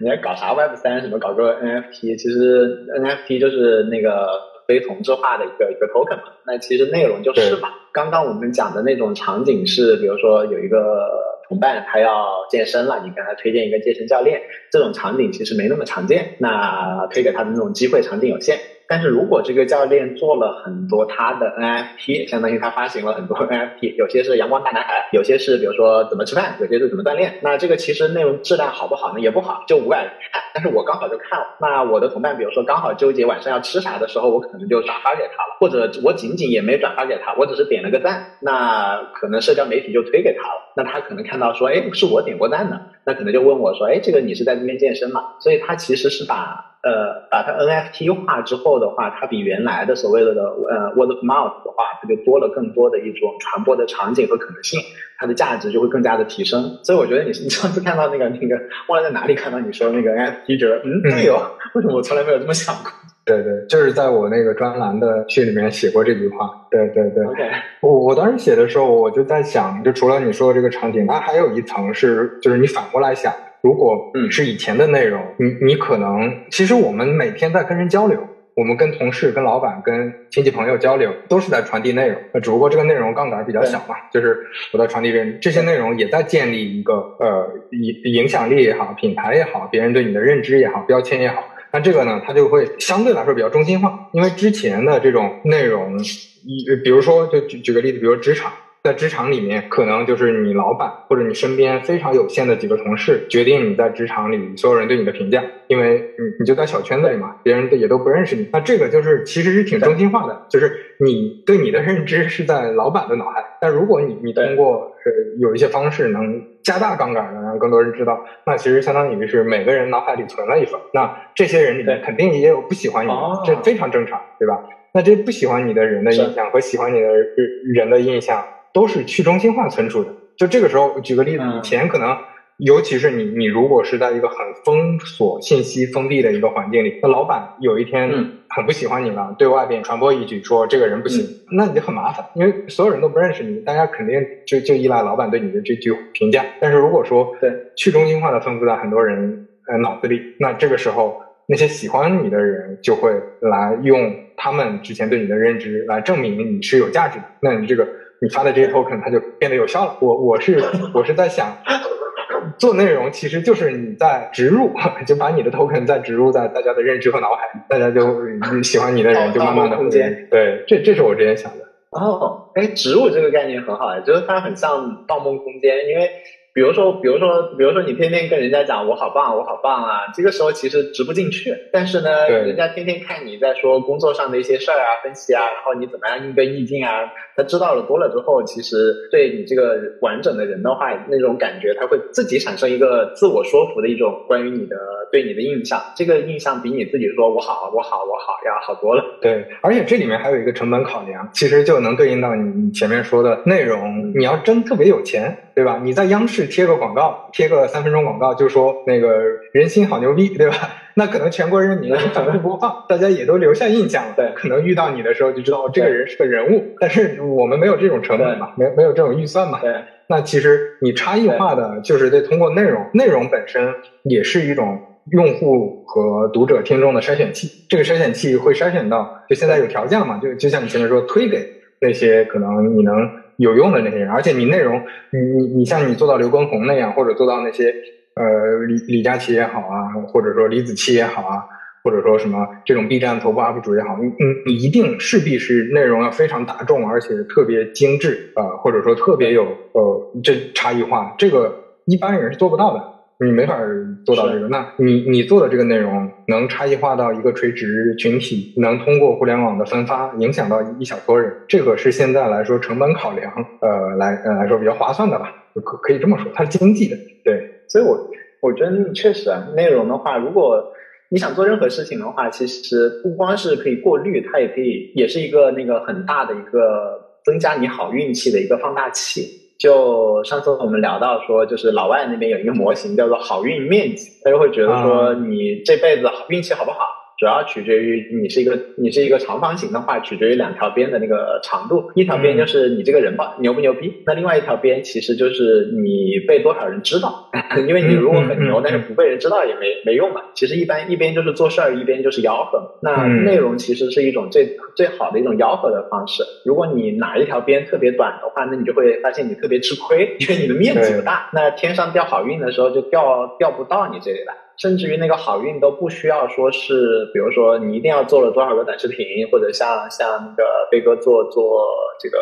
你在搞啥 Web 三什么，搞个 NFT，其实 NFT 就是那个非同质化的一个一个 token 嘛。那其实内容就是嘛。刚刚我们讲的那种场景是，比如说有一个同伴他要健身了，你给他推荐一个健身教练，这种场景其实没那么常见，那推给他的那种机会场景有限。但是如果这个教练做了很多他的 NFT，相当于他发行了很多 NFT，有些是阳光大男孩，有些是比如说怎么吃饭，有些是怎么锻炼。那这个其实内容质量好不好呢？也不好，就五百人看。但是我刚好就看了，那我的同伴比如说刚好纠结晚上要吃啥的时候，我可能就转发给他了，或者我仅仅也没转发给他，我只是点了个赞，那可能社交媒体就推给他了。那他可能看到说，哎，是我点过赞的，那可能就问我说，哎，这个你是在这边健身嘛？所以他其实是把。呃，把它 NFT 化之后的话，它比原来的所谓的呃 word of mouth 的话，它就多了更多的一种传播的场景和可能性，它的价值就会更加的提升。所以我觉得你 你上次看到那个那个忘了在哪里看到你说那个 NFT，觉得嗯对哦，为什么我从来没有这么想过？对对，就是在我那个专栏的序里面写过这句话。对对对，OK，我我当时写的时候，我就在想，就除了你说的这个场景，它还有一层是，就是你反过来想。如果嗯是以前的内容，你你可能其实我们每天在跟人交流，我们跟同事、跟老板、跟亲戚朋友交流，都是在传递内容。那只不过这个内容杠杆比较小嘛，就是我在传递这这些内容，也在建立一个呃影影响力也好，品牌也好，别人对你的认知也好，标签也好。那这个呢，它就会相对来说比较中心化，因为之前的这种内容，一比如说就举举个例子，比如职场。在职场里面，可能就是你老板或者你身边非常有限的几个同事决定你在职场里所有人对你的评价，因为你你就在小圈子里嘛，别人也都不认识你。那这个就是其实是挺中心化的，就是你对你的认知是在老板的脑海，但如果你你通过呃有一些方式能加大杠杆能，让更多人知道，那其实相当于是每个人脑海里存了一份。那这些人里面肯定也有不喜欢你这非常正常，对吧？那这不喜欢你的人的印象和喜欢你的人的印象。都是去中心化存储的。就这个时候，举个例子，嗯以前可能，尤其是你，你如果是在一个很封锁、信息封闭的一个环境里，那老板有一天嗯很不喜欢你了，对外边传播一句说这个人不行，那你就很麻烦，因为所有人都不认识你，大家肯定就就依赖老板对你的这句评价。但是如果说对去中心化的分布在很多人呃脑子里，那这个时候那些喜欢你的人就会来用他们之前对你的认知来证明你是有价值的，那你这个。你发的这些 token 它就变得有效了。我我是我是在想，做内容其实就是你在植入，就把你的 token 再植入在大家的认知和脑海，大家就喜欢你的人就慢慢的空间。对，这这是我之前想的。哦，哎，植入这个概念很好，就是它很像《盗梦空间》，因为。比如说，比如说，比如说，你天天跟人家讲我好棒，我好棒啊，这个时候其实直不进去。但是呢，人家天天看你在说工作上的一些事儿啊、分析啊，然后你怎么样应对逆境啊，他知道了多了之后，其实对你这个完整的人的话，那种感觉他会自己产生一个自我说服的一种关于你的对你的印象。这个印象比你自己说我好，我好，我好要好多了。对，而且这里面还有一个成本考量，其实就能对应到你前面说的内容。你要真特别有钱，对吧？你在央视贴个广告，贴个三分钟广告，就说那个人心好牛逼，对吧？那可能全国人民反复播放，大家也都留下印象了。对，可能遇到你的时候就知道哦，这个人是个人物。但是我们没有这种成本嘛，没没有这种预算嘛。对。那其实你差异化的就是得通过内容，内容本身也是一种用户和读者听众的筛选器。这个筛选器会筛选到，就现在有条件了嘛，就就像你前面说，推给那些可能你能有用的那些人，而且你内容，你你你像你做到刘畊宏那样，或者做到那些呃李李佳琦也好啊，或者说李子柒也好啊，或者说什么这种 B 站头部 UP 主也好，你你你一定势必是内容要非常大众，而且特别精致啊，或者说特别有呃这差异化，这个一般人是做不到的。你没法做到这个，那你你做的这个内容能差异化到一个垂直群体，能通过互联网的分发影响到一小撮人，这个是现在来说成本考量，呃，来呃来说比较划算的吧，可可以这么说，它是经济的。对，所以我我觉得确实啊，内容的话，如果你想做任何事情的话，其实不光是可以过滤，它也可以也是一个那个很大的一个增加你好运气的一个放大器。就上次我们聊到说，就是老外那边有一个模型叫做好运面积，他就会觉得说你这辈子好运气好不好。主要取决于你是一个你是一个长方形的话，取决于两条边的那个长度。一条边就是你这个人吧牛不牛逼，那另外一条边其实就是你被多少人知道。因为你如果很牛，但是不被人知道也没没用嘛。其实一般一边就是做事儿，一边就是吆喝。那内容其实是一种最最好的一种吆喝的方式。如果你哪一条边特别短的话，那你就会发现你特别吃亏，因为你的面积不大。那天上掉好运的时候就掉掉不到你这里来。甚至于那个好运都不需要说是，比如说你一定要做了多少个短视频，或者像像那个飞哥做做这个。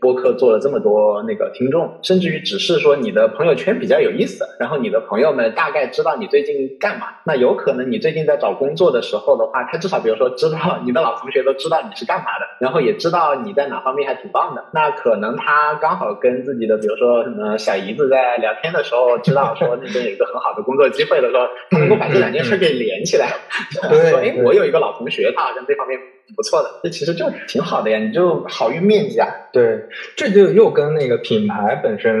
播客做了这么多那个听众，甚至于只是说你的朋友圈比较有意思，然后你的朋友们大概知道你最近干嘛。那有可能你最近在找工作的时候的话，他至少比如说知道你的老同学都知道你是干嘛的，然后也知道你在哪方面还挺棒的。那可能他刚好跟自己的比如说什么小姨子在聊天的时候，知道说那边有一个很好的工作机会的时候，他能够把这两件事给连起来，说哎，我有一个老同学，他好像这方面。不错的，这其实就挺好的呀，你就好运面积啊。对，这就又跟那个品牌本身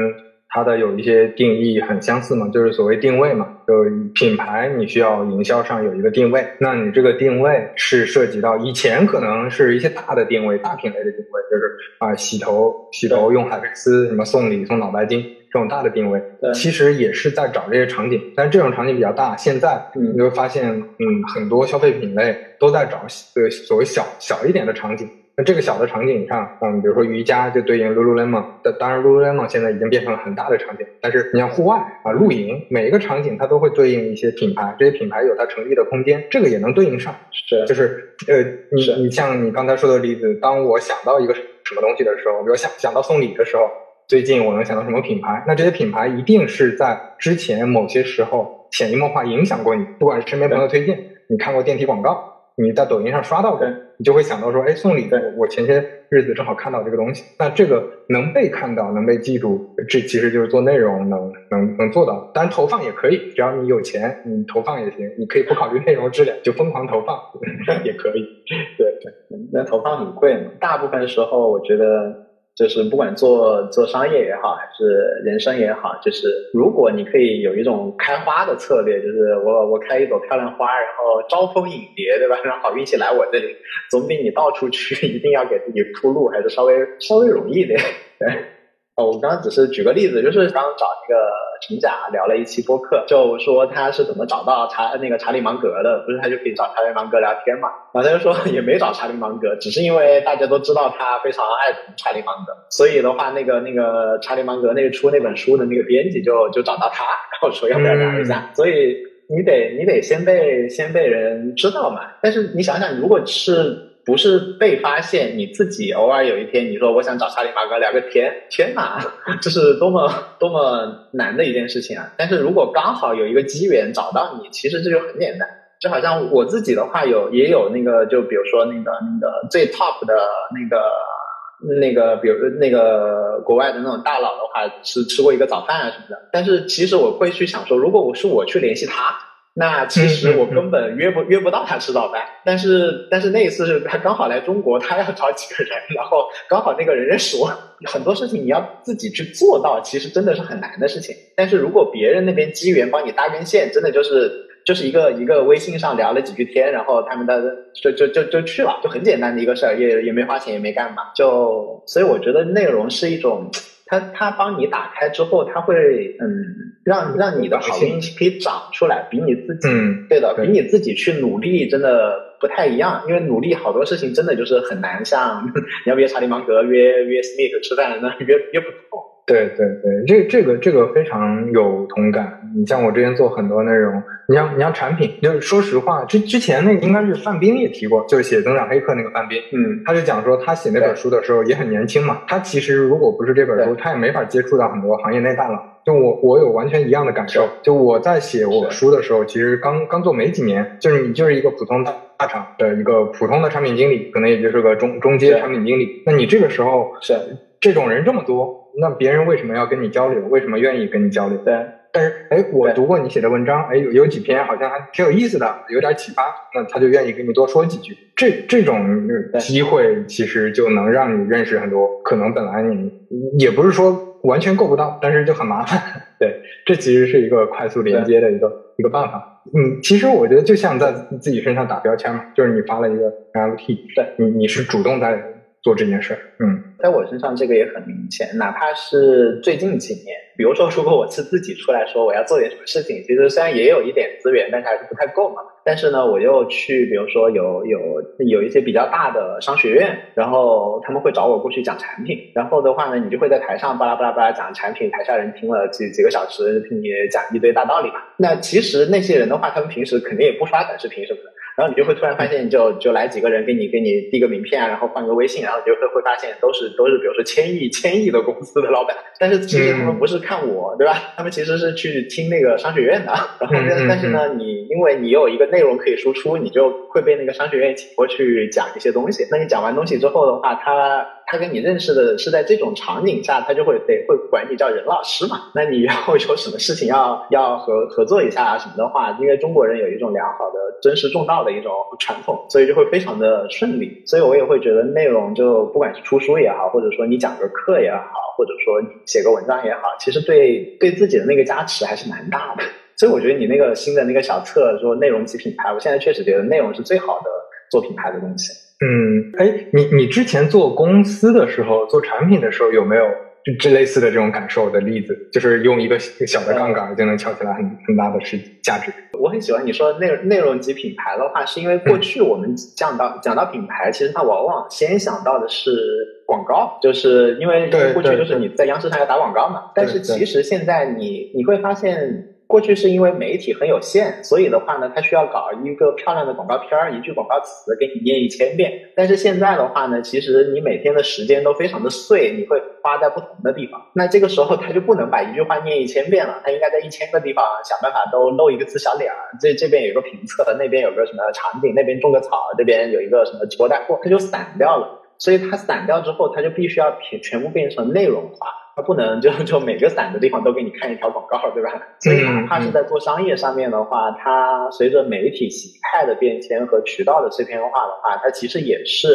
它的有一些定义很相似嘛，就是所谓定位嘛。就是品牌你需要营销上有一个定位，那你这个定位是涉及到以前可能是一些大的定位、大品类的定位，就是啊洗头洗头用海飞丝，什么送礼送脑白金。这种大的定位，其实也是在找这些场景，但是这种场景比较大。现在你会发现，嗯，很多消费品类都在找呃所谓小小一点的场景。那这个小的场景上，嗯，比如说瑜伽就对应 Lululemon，当然 Lululemon 现在已经变成了很大的场景。但是你像户外啊、露营，每一个场景它都会对应一些品牌，这些品牌有它成立的空间，这个也能对应上。是，就是呃，你你像你刚才说的例子，当我想到一个什么东西的时候，比如想想到送礼的时候。最近我能想到什么品牌？那这些品牌一定是在之前某些时候潜移默化影响过你，不管是身边朋友推荐，你看过电梯广告，你在抖音上刷到过，你就会想到说，哎，送礼的，我前些日子正好看到这个东西。那这个能被看到，能被记住，这其实就是做内容能能能做到。当然投放也可以，只要你有钱，你投放也行。你可以不考虑内容质量，就疯狂投放 也可以。对对，那投放很贵嘛，大部分时候我觉得。就是不管做做商业也好，还是人生也好，就是如果你可以有一种开花的策略，就是我我开一朵漂亮花，然后招蜂引蝶，对吧？让好运气来我这里，总比你到处去一定要给自己铺路，还是稍微稍微容易点。对。哦，我刚刚只是举个例子，就是刚找那个陈甲聊了一期播客，就说他是怎么找到查那个查理芒格的，不是他就可以找查理芒格聊天嘛？然后他就说也没找查理芒格，只是因为大家都知道他非常爱查理芒格，所以的话，那个那个查理芒格那个出那本书的那个编辑就就找到他，然后说要不要聊一下？所以你得你得先被先被人知道嘛。但是你想想，如果是不是被发现，你自己偶尔有一天你说我想找查理马格聊个天，天哪，这是多么多么难的一件事情啊！但是如果刚好有一个机缘找到你，其实这就很简单。就好像我自己的话有也有那个，就比如说那个那个最 top 的那个。那个，比如那个国外的那种大佬的话，吃吃过一个早饭啊什么的。但是其实我会去想说，如果我是我去联系他，那其实我根本约不约不到他吃早饭。但是但是那一次是他刚好来中国，他要找几个人，然后刚好那个人认识我。很多事情你要自己去做到，其实真的是很难的事情。但是如果别人那边机缘帮你搭根线，真的就是。就是一个一个微信上聊了几句天，然后他们的就就就就去了，就很简单的一个事儿，也也没花钱，也没干嘛，就所以我觉得内容是一种，他他帮你打开之后，他会嗯让让你的好运气可以长出来，比你自己嗯对的，比你自己去努力真的不太一样，因为努力好多事情真的就是很难，像你要约查理芒格约约 Smith 吃饭，那约约不动。对对对，这这个这个非常有同感。你像我之前做很多内容，你像你像产品，就是说实话，之之前那个应该是范冰也提过，就是写增长黑客那个范冰，嗯，他就讲说他写那本书的时候也很年轻嘛，他其实如果不是这本书，他也没法接触到很多行业内大佬。就我我有完全一样的感受，就我在写我书的时候，其实刚刚做没几年，就是你就是一个普通大大厂的一个普通的产品经理，可能也就是个中中阶产品经理。那你这个时候是这种人这么多。那别人为什么要跟你交流？为什么愿意跟你交流？对，但是哎，我读过你写的文章，哎，有有几篇好像还挺有意思的，有点启发，那他就愿意跟你多说几句。这这种机会其实就能让你认识很多可能本来你也不是说完全够不到，但是就很麻烦。对，这其实是一个快速连接的一个一个办法。嗯，其实我觉得就像在自己身上打标签嘛，就是你发了一个 NFT，对你你是主动在。做这件事儿，嗯，在我身上这个也很明显，哪怕是最近几年，比如说如果我是自己出来说我要做点什么事情，其实虽然也有一点资源，但是还是不太够嘛。但是呢，我又去，比如说有有有一些比较大的商学院，然后他们会找我过去讲产品，然后的话呢，你就会在台上巴拉巴拉巴拉讲产品，台下人听了几几个小时，听你讲一堆大道理嘛。那其实那些人的话，他们平时肯定也不刷短视频什么的。然后你就会突然发现，就就来几个人给你给你递个名片啊，然后换个微信，然后你就会会发现都是都是比如说千亿千亿的公司的老板，但是其实他们不是看我，对吧？他们其实是去听那个商学院的。然后但是呢，你因为你有一个内容可以输出，你就会被那个商学院请过去讲一些东西。那你讲完东西之后的话，他。他跟你认识的是在这种场景下，他就会得会管你叫任老师嘛。那你要有什么事情要要合合作一下啊什么的话，因为中国人有一种良好的尊师重道的一种传统，所以就会非常的顺利。所以我也会觉得内容就不管是出书也好，或者说你讲个课也好，或者说写个文章也好，其实对对自己的那个加持还是蛮大的。所以我觉得你那个新的那个小册说内容及品牌，我现在确实觉得内容是最好的做品牌的东西。嗯，哎，你你之前做公司的时候，做产品的时候，有没有就这类似的这种感受的例子？就是用一个小的杠杆就能撬起来很很大的是价值。我很喜欢你说内内容及品牌的话，是因为过去我们讲到讲到品牌，其实它往往先想到的是广告，就是因为过去就是你在央视上要打广告嘛。但是其实现在你你会发现。过去是因为媒体很有限，所以的话呢，他需要搞一个漂亮的广告片儿，一句广告词给你念一千遍。但是现在的话呢，其实你每天的时间都非常的碎，你会花在不同的地方。那这个时候他就不能把一句话念一千遍了，他应该在一千个地方想办法都露一个字小脸儿。这这边有个评测，那边有个什么场景，那边种个草，这边有一个什么直播带货，他就散掉了。所以它散掉之后，它就必须要全全部变成内容化。它不能就就每个散的地方都给你看一条广告，对吧？所以哪怕是在做商业上面的话，它随着媒体形态的变迁和渠道的碎片化的话，它其实也是。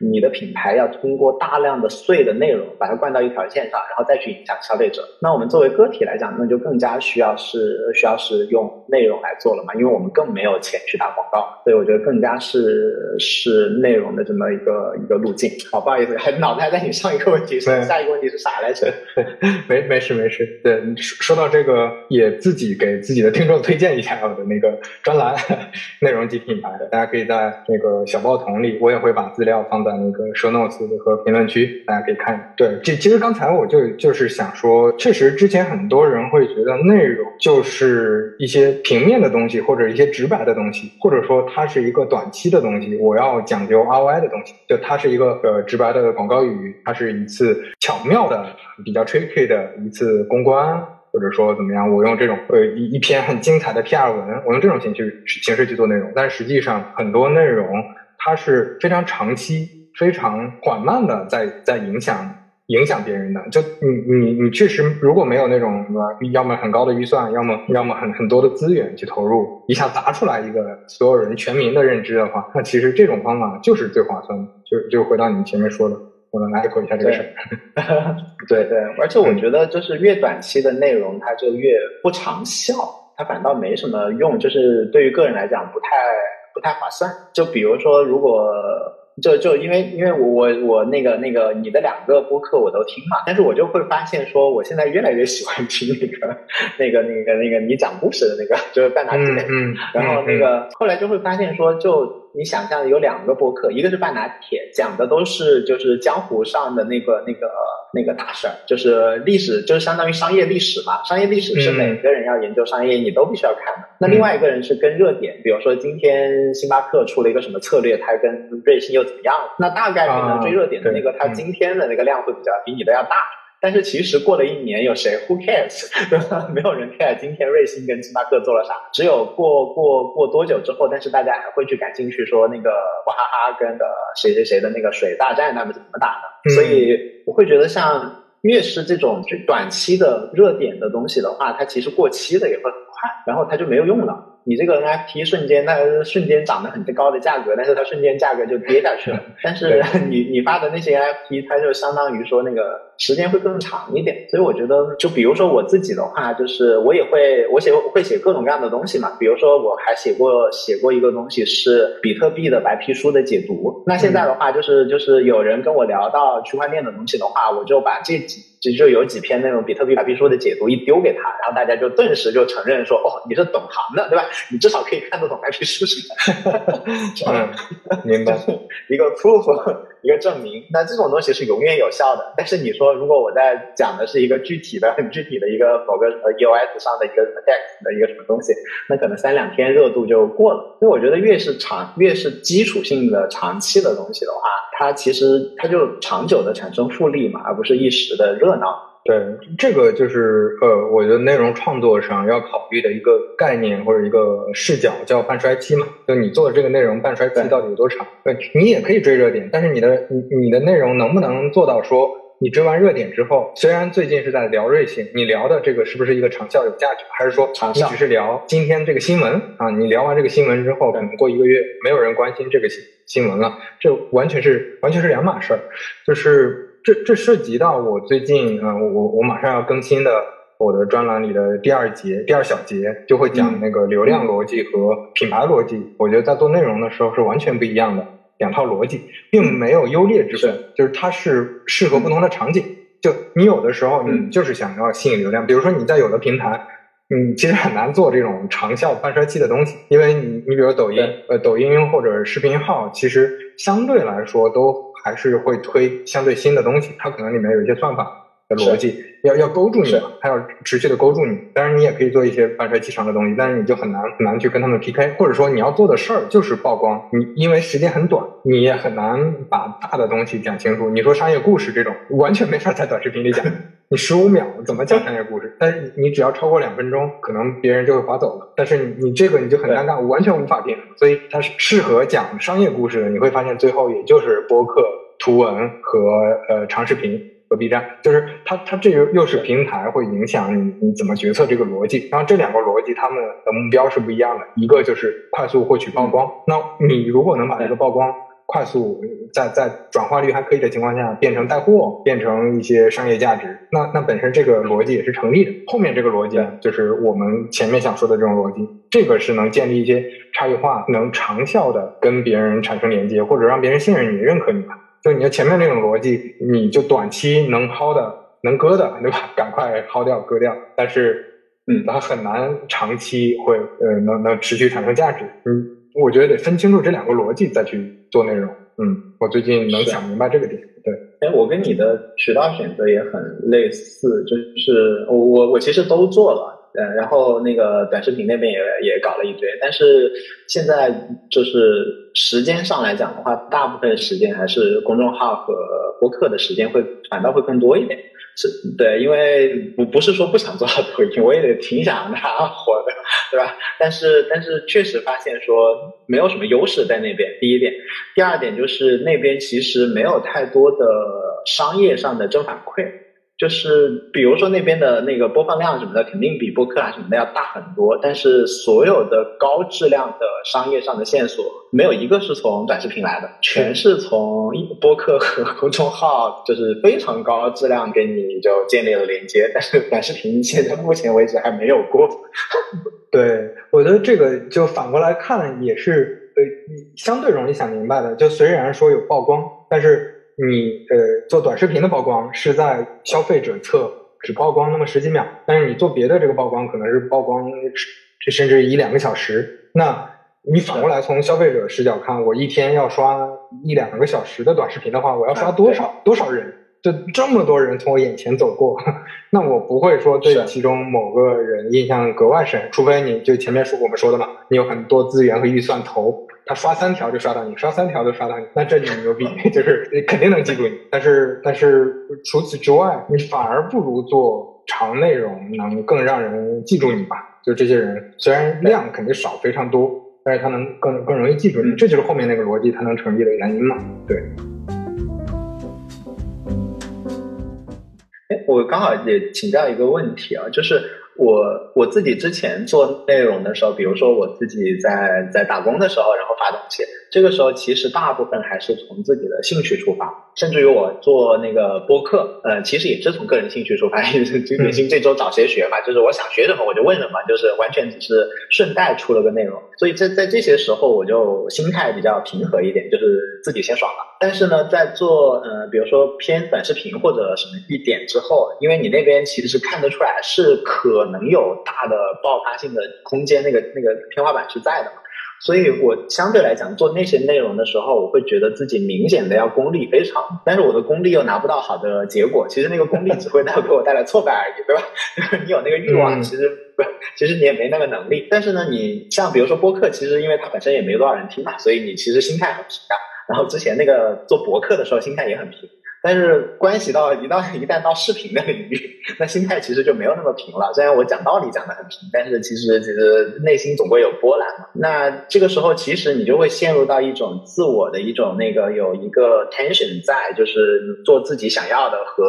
你的品牌要通过大量的碎的内容，把它灌到一条线上，然后再去影响消费者。那我们作为个体来讲，那就更加需要是需要是用内容来做了嘛，因为我们更没有钱去打广告，所以我觉得更加是是内容的这么一个一个路径。好，不好意思，还脑袋在你上一个问题，下一个问题是啥来着？没没事没事。对，说到这个，也自己给自己的听众推荐一下我的那个专栏，内容及品牌的，大家可以在那个小报童里，我也会把资料放在。那个 show notes 和评论区，大家可以看。对，这其实刚才我就就是想说，确实之前很多人会觉得内容就是一些平面的东西，或者一些直白的东西，或者说它是一个短期的东西，我要讲究 ROI 的东西，就它是一个呃直白的广告语，它是一次巧妙的、比较 tricky 的一次公关。或者说怎么样？我用这种呃一一篇很精彩的 PR 文，我用这种形式形式去做内容，但实际上很多内容它是非常长期、非常缓慢的在在影响影响别人的。就你你你确实如果没有那种什么，要么很高的预算，要么要么很很多的资源去投入，一下砸出来一个所有人全民的认知的话，那其实这种方法就是最划算的。就就回到你前面说的。我能来口一下这个事儿，对对，而且我觉得就是越短期的内容，它就越不长效，它反倒没什么用，就是对于个人来讲不太不太划算。就比如说，如果就就因为因为我我我那个那个你的两个播客我都听嘛，但是我就会发现说，我现在越来越喜欢听那个那个那个那个你讲故事的那个，就是半打铁，嗯，然后那个后来就会发现说就。你想象有两个播客，一个是半拿铁，讲的都是就是江湖上的那个那个那个大事儿，就是历史，就是相当于商业历史嘛。商业历史是每个人要研究商业，你都必须要看的。那另外一个人是跟热点，比如说今天星巴克出了一个什么策略，它跟瑞幸又怎么样？那大概率呢，追热点的那个，它今天的那个量会比较比你的要大。但是其实过了一年，有谁 who cares？对吧？没有人 care 今天瑞幸跟星巴克做了啥。只有过过过多久之后，但是大家还会去感兴趣，说那个娃哈哈跟的谁谁谁的那个水大战，他们怎么打的？所以我会觉得，像越是这种短期的热点的东西的话，它其实过期的也会很快，然后它就没有用了。你这个 NFT 瞬间，它瞬间涨得很高的价格，但是它瞬间价格就跌下去了。但是你你发的那些 NFT，它就相当于说那个时间会更长一点。所以我觉得，就比如说我自己的话，就是我也会我写会写各种各样的东西嘛。比如说我还写过写过一个东西是比特币的白皮书的解读。那现在的话，就是就是有人跟我聊到区块链的东西的话，我就把这几就就有几篇那种比特币白皮书的解读一丢给他，然后大家就顿时就承认说，哦，你是懂行的，对吧？你至少可以看得懂白皮书是吧？嗯，明白。一个 proof，一个证明。那这种东西是永远有效的。但是你说，如果我在讲的是一个具体的、很具体的一个某个呃 EOS 上的一个 text 的一个什么东西，那可能三两天热度就过了。所以我觉得，越是长、越是基础性的、长期的东西的话，它其实它就长久的产生复利嘛，而不是一时的热闹。对，这个就是呃，我觉得内容创作上要考虑的一个概念或者一个视角，叫半衰期嘛。就你做的这个内容半衰期到底有多长？对，你也可以追热点，但是你的你你的内容能不能做到说，你追完热点之后，虽然最近是在聊瑞幸，你聊的这个是不是一个长效有价值？还是说你只是聊今天这个新闻啊？你聊完这个新闻之后，可能过一个月没有人关心这个新新闻了，这完全是完全是两码事儿，就是。这这涉及到我最近，嗯，我我马上要更新的我的专栏里的第二节第二小节，就会讲那个流量逻辑和品牌逻辑。我觉得在做内容的时候是完全不一样的两套逻辑，并没有优劣之分，就是它是适合不同的场景。就你有的时候你就是想要吸引流量，比如说你在有的平台，你其实很难做这种长效半衰期的东西，因为你你比如抖音，呃，抖音或者视频号，其实相对来说都。还是会推相对新的东西，它可能里面有一些算法的逻辑，要要勾住你嘛，它要持续的勾住你。当然，你也可以做一些半衰期长的东西，但是你就很难很难去跟他们 PK，或者说你要做的事儿就是曝光，你因为时间很短，你也很难把大的东西讲清楚。你说商业故事这种，完全没法在短视频里讲。你十五秒怎么讲商业故事？但是你只要超过两分钟，可能别人就会划走了。但是你你这个你就很尴尬，完全无法定。所以它是适合讲商业故事的。你会发现最后也就是播客、图文和呃长视频和 B 站，就是它它这个又是平台会影响你你怎么决策这个逻辑。然后这两个逻辑他们的目标是不一样的，一个就是快速获取曝光。那你如果能把这个曝光。快速在在转化率还可以的情况下变成带货，变成一些商业价值，那那本身这个逻辑也是成立的。后面这个逻辑就是我们前面想说的这种逻辑，这个是能建立一些差异化，能长效的跟别人产生连接，或者让别人信任你、认可你吧。就你的前面那种逻辑，你就短期能薅的、能割的，对吧？赶快薅掉、割掉。但是，嗯，它很难长期会呃能能持续产生价值。嗯。我觉得得分清楚这两个逻辑再去做内容。嗯，我最近能想明白这个点。对，哎，我跟你的渠道选择也很类似，就是我我我其实都做了。嗯，然后那个短视频那边也也搞了一堆，但是现在就是时间上来讲的话，大部分时间还是公众号和播客的时间会反倒会更多一点。是对，因为不不是说不想做好抖音，我也挺想它火的，对吧？但是但是确实发现说没有什么优势在那边。第一点，第二点就是那边其实没有太多的商业上的正反馈。就是比如说那边的那个播放量什么的，肯定比播客啊什么的要大很多。但是所有的高质量的商业上的线索，没有一个是从短视频来的，全是从播客和公众号，就是非常高质量给你就建立了连接。但是短视频现在目前为止还没有过。对，我觉得这个就反过来看也是呃相对容易想明白的。就虽然说有曝光，但是。你呃做短视频的曝光是在消费者侧只曝光那么十几秒，但是你做别的这个曝光可能是曝光这甚至一两个小时。那你反过来从消费者视角看，我一天要刷一两个小时的短视频的话，我要刷多少多少人？就这么多人从我眼前走过，那我不会说对其中某个人印象格外深，除非你就前面说我们说的嘛，你有很多资源和预算投。他刷三条就刷到你，刷三条就刷到你，那这就牛逼，就是你肯定能记住你。但是，但是除此之外，你反而不如做长内容能更让人记住你吧？就这些人虽然量肯定少非常多，但是他能更更容易记住你，这就是后面那个逻辑它能成立的原因嘛？对。哎，我刚好也请教一个问题啊，就是。我我自己之前做内容的时候，比如说我自己在在打工的时候，然后发东西，这个时候其实大部分还是从自己的兴趣出发，甚至于我做那个播客，呃，其实也是从个人兴趣出发，就典型这周找谁学嘛，就是我想学什么我就问什么，就是完全只是顺带出了个内容，所以在在这些时候我就心态比较平和一点，就是自己先爽了。但是呢，在做呃，比如说偏短视频或者什么一点之后，因为你那边其实是看得出来是可能有大的爆发性的空间，那个那个天花板是在的嘛，所以我相对来讲做那些内容的时候，我会觉得自己明显的要功力非常，但是我的功力又拿不到好的结果，其实那个功力只会带 给我带来挫败而已，对吧？你有那个欲望，其实不，其实你也没那个能力。但是呢，你像比如说播客，其实因为它本身也没多少人听嘛，所以你其实心态很平淡。然后之前那个做博客的时候，心态也很平，但是关系到一到一旦到视频的领域，那心态其实就没有那么平了。虽然我讲道理讲的很平，但是其实其实内心总归有波澜嘛。那这个时候，其实你就会陷入到一种自我的一种那个有一个 tension 在，就是做自己想要的和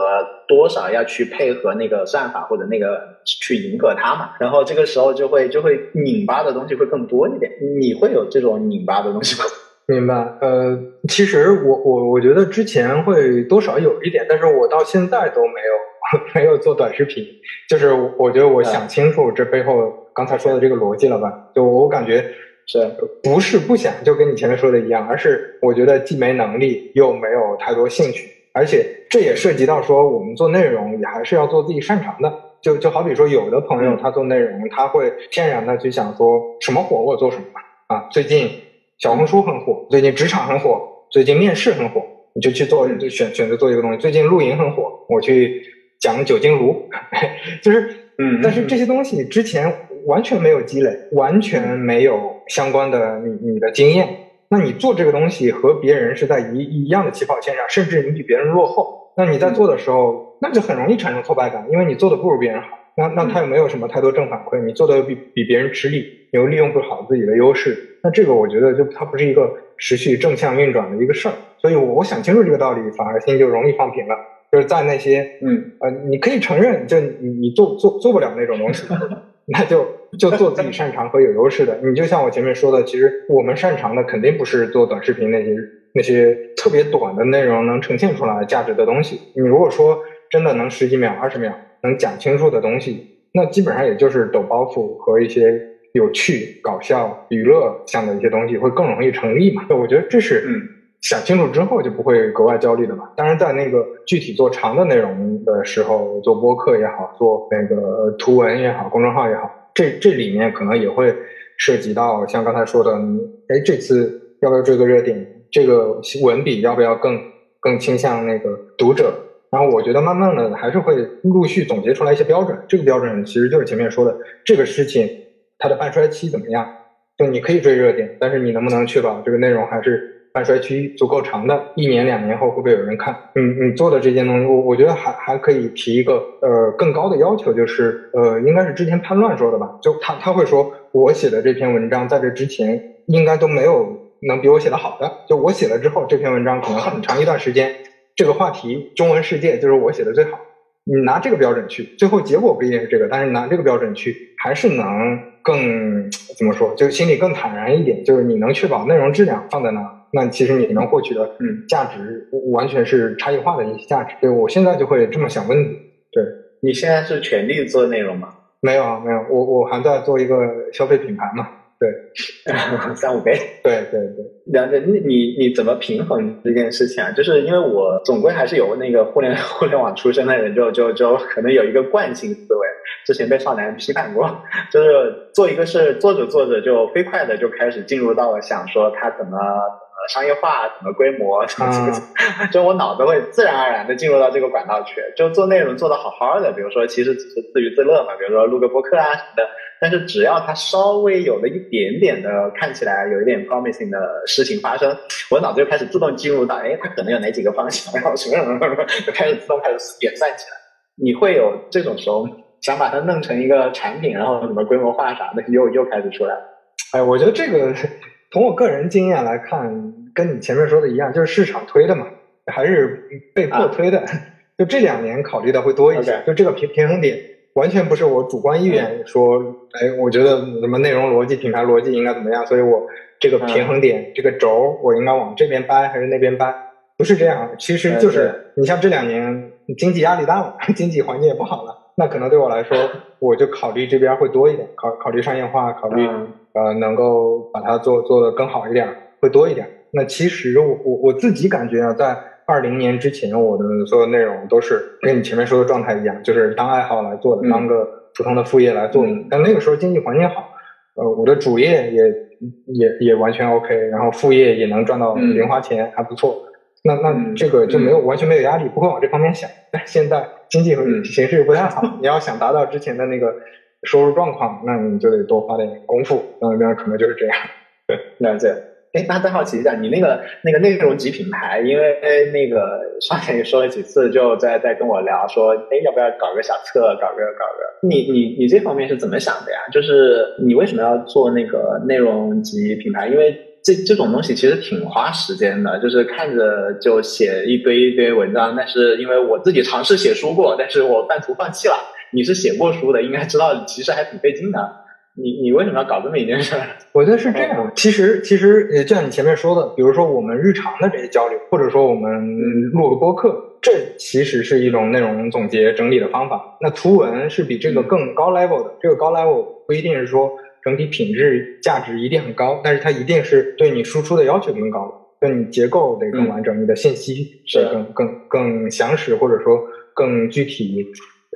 多少要去配合那个算法或者那个去迎合它嘛。然后这个时候就会就会拧巴的东西会更多一点。你会有这种拧巴的东西吗？明白，呃，其实我我我觉得之前会多少有一点，但是我到现在都没有 没有做短视频，就是我觉得我想清楚这背后刚才说的这个逻辑了吧？就我感觉是不是不想，就跟你前面说的一样，而是我觉得既没能力又没有太多兴趣，而且这也涉及到说我们做内容也还是要做自己擅长的，就就好比说有的朋友他做内容他会天然的去想说什么火我做什么啊，最近。小红书很火，最近职场很火，最近面试很火，你就去做，就选选择做一个东西。最近露营很火，我去讲酒精炉，就是，嗯，但是这些东西之前完全没有积累，完全没有相关的你你的经验，那你做这个东西和别人是在一一样的起跑线上，甚至你比别人落后，那你在做的时候，那就很容易产生挫败感，因为你做的不如别人好。那那他又没有什么太多正反馈，你做的比比别人吃力，你又利用不好自己的优势，那这个我觉得就它不是一个持续正向运转的一个事儿。所以，我我想清楚这个道理，反而心就容易放平了。就是在那些嗯呃，你可以承认，就你你做做做不了那种东西，那就就做自己擅长和有优势的。你就像我前面说的，其实我们擅长的肯定不是做短视频那些那些特别短的内容能呈现出来价值的东西。你如果说真的能十几秒、二十秒。能讲清楚的东西，那基本上也就是抖包袱和一些有趣、搞笑、娱乐向的一些东西会更容易成立嘛？我觉得这是嗯，想清楚之后就不会格外焦虑的嘛。当然，在那个具体做长的内容的时候，做播客也好，做那个图文也好，公众号也好，这这里面可能也会涉及到像刚才说的，哎，这次要不要追个热点？这个文笔要不要更更倾向那个读者？然后我觉得慢慢的还是会陆续总结出来一些标准。这个标准其实就是前面说的这个事情它的半衰期怎么样？就你可以追热点，但是你能不能确保这个内容还是？半衰期足够长的，一年两年后会不会有人看？你你做的这些东西，我我觉得还还可以提一个呃更高的要求，就是呃应该是之前潘乱说的吧，就他他会说我写的这篇文章在这之前应该都没有能比我写的好的，就我写了之后这篇文章可能很长一段时间这个话题中文世界就是我写的最好，你拿这个标准去，最后结果不一定是这个，但是拿这个标准去还是能更怎么说，就是心里更坦然一点，就是你能确保内容质量放在那。那其实你能获取的嗯价值完全是差异化的一些价值。对我现在就会这么想问你。对你现在是全力做内容吗？没有啊，没有，我我还在做一个消费品牌嘛。对，三五倍。对 对对，梁姐。你你你怎么平衡这件事情啊？就是因为我总归还是有那个互联 互联网出身的人，就就就可能有一个惯性思维。之前被少男批判过，就是做一个事做着做着就飞快的就开始进入到了想说他怎么。商业化怎么规模？就我脑子会自然而然的进入到这个管道去，就做内容做的好好的，比如说其实只是自娱自乐嘛，比如说录个播客啊什么的。但是只要它稍微有了一点点的看起来有一点 promising 的事情发生，我脑子就开始自动进入到，哎，它可能有哪几个方向，然后什么什么什么，就开始自动开始演算起来。你会有这种时候想把它弄成一个产品，然后什么规模化啥的，又又开始出来了。哎，我觉得这个。从我个人经验来看，跟你前面说的一样，就是市场推的嘛，还是被迫推的。就这两年考虑的会多一些。就这个平平衡点，完全不是我主观意愿说，哎，我觉得什么内容逻辑、品牌逻辑应该怎么样，所以我这个平衡点、这个轴，我应该往这边掰还是那边掰？不是这样，其实就是你像这两年经济压力大了，经济环境也不好了。那可能对我来说，我就考虑这边会多一点，考考虑商业化，考虑呃能够把它做做的更好一点，会多一点。那其实我我我自己感觉啊，在二零年之前，我的所有内容都是跟你前面说的状态一样，就是当爱好来做的，当个普通的副业来做的。但那个时候经济环境好，呃，我的主业也也也完全 OK，然后副业也能赚到零花钱，还不错。那那这个就没有完全没有压力，不会往这方面想。但现在经济形势又不太好，你要想达到之前的那个收入状况，那你就得多花点功夫。那，那可能就是这样。对，了解。哎，那再好奇一下，你那个那个内容级品牌，因为那个上前也说了几次，就在在跟我聊说，哎，要不要搞个小测，搞个搞个？你你你这方面是怎么想的呀？就是你为什么要做那个内容级品牌？因为这这种东西其实挺花时间的，就是看着就写一堆一堆文章，但是因为我自己尝试写书过，但是我半途放弃了。你是写过书的，应该知道其实还挺费劲的。你你为什么要搞这么一件事？我觉得是这样。其实其实就像你前面说的，比如说我们日常的这些交流，或者说我们录个播客，这其实是一种内容总结整理的方法。那图文是比这个更高 level 的，这个高 level 不一定是说。整体品质价值一定很高，但是它一定是对你输出的要求更高，对你结构得更完整，你的信息是更更更详实或者说更具体，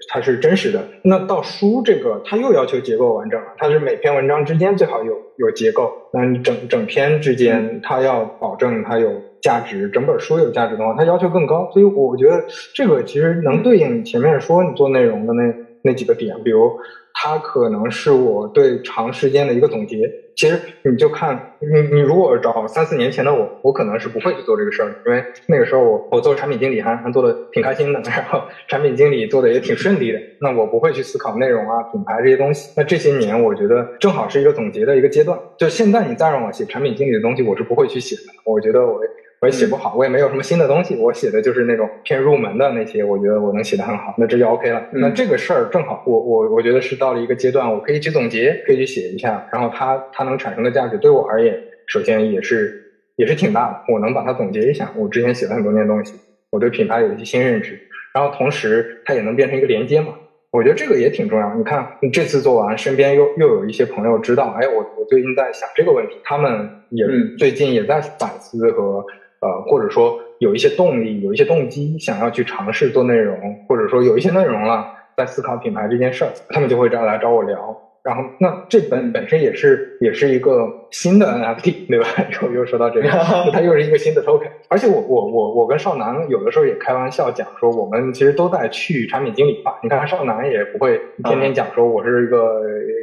它是真实的。那到书这个，它又要求结构完整了，它是每篇文章之间最好有有结构，那你整整篇之间它要保证它有价值，整本书有价值的话，它要求更高。所以我觉得这个其实能对应你前面说你做内容的那那几个点，比如。它可能是我对长时间的一个总结。其实你就看你，你如果找三四年前的我，我可能是不会去做这个事儿，因为那个时候我我做产品经理还还做的挺开心的，然后产品经理做的也挺顺利的。那我不会去思考内容啊、品牌这些东西。那这些年我觉得正好是一个总结的一个阶段。就现在你再让我写产品经理的东西，我是不会去写的。我觉得我。我也写不好，我也没有什么新的东西，我写的就是那种偏入门的那些，我觉得我能写得很好，那这就 OK 了。那这个事儿正好，我我我觉得是到了一个阶段，我可以去总结，可以去写一下，然后它它能产生的价值对我而言，首先也是也是挺大的，我能把它总结一下，我之前写了很多年东西，我对品牌有一些新认知，然后同时它也能变成一个连接嘛。我觉得这个也挺重要。你看，你这次做完，身边又又有一些朋友知道，哎，我我最近在想这个问题，他们也最近也在反思和。呃，或者说有一些动力，有一些动机，想要去尝试做内容，或者说有一些内容了，在思考品牌这件事儿，他们就会找来找我聊。然后那这本本身也是也是一个新的 NFT，对吧？又又说到这个，它又是一个新的 token。而且我我我我跟少南有的时候也开玩笑讲说，我们其实都在去产品经理化。你看少南也不会天天讲说我是一个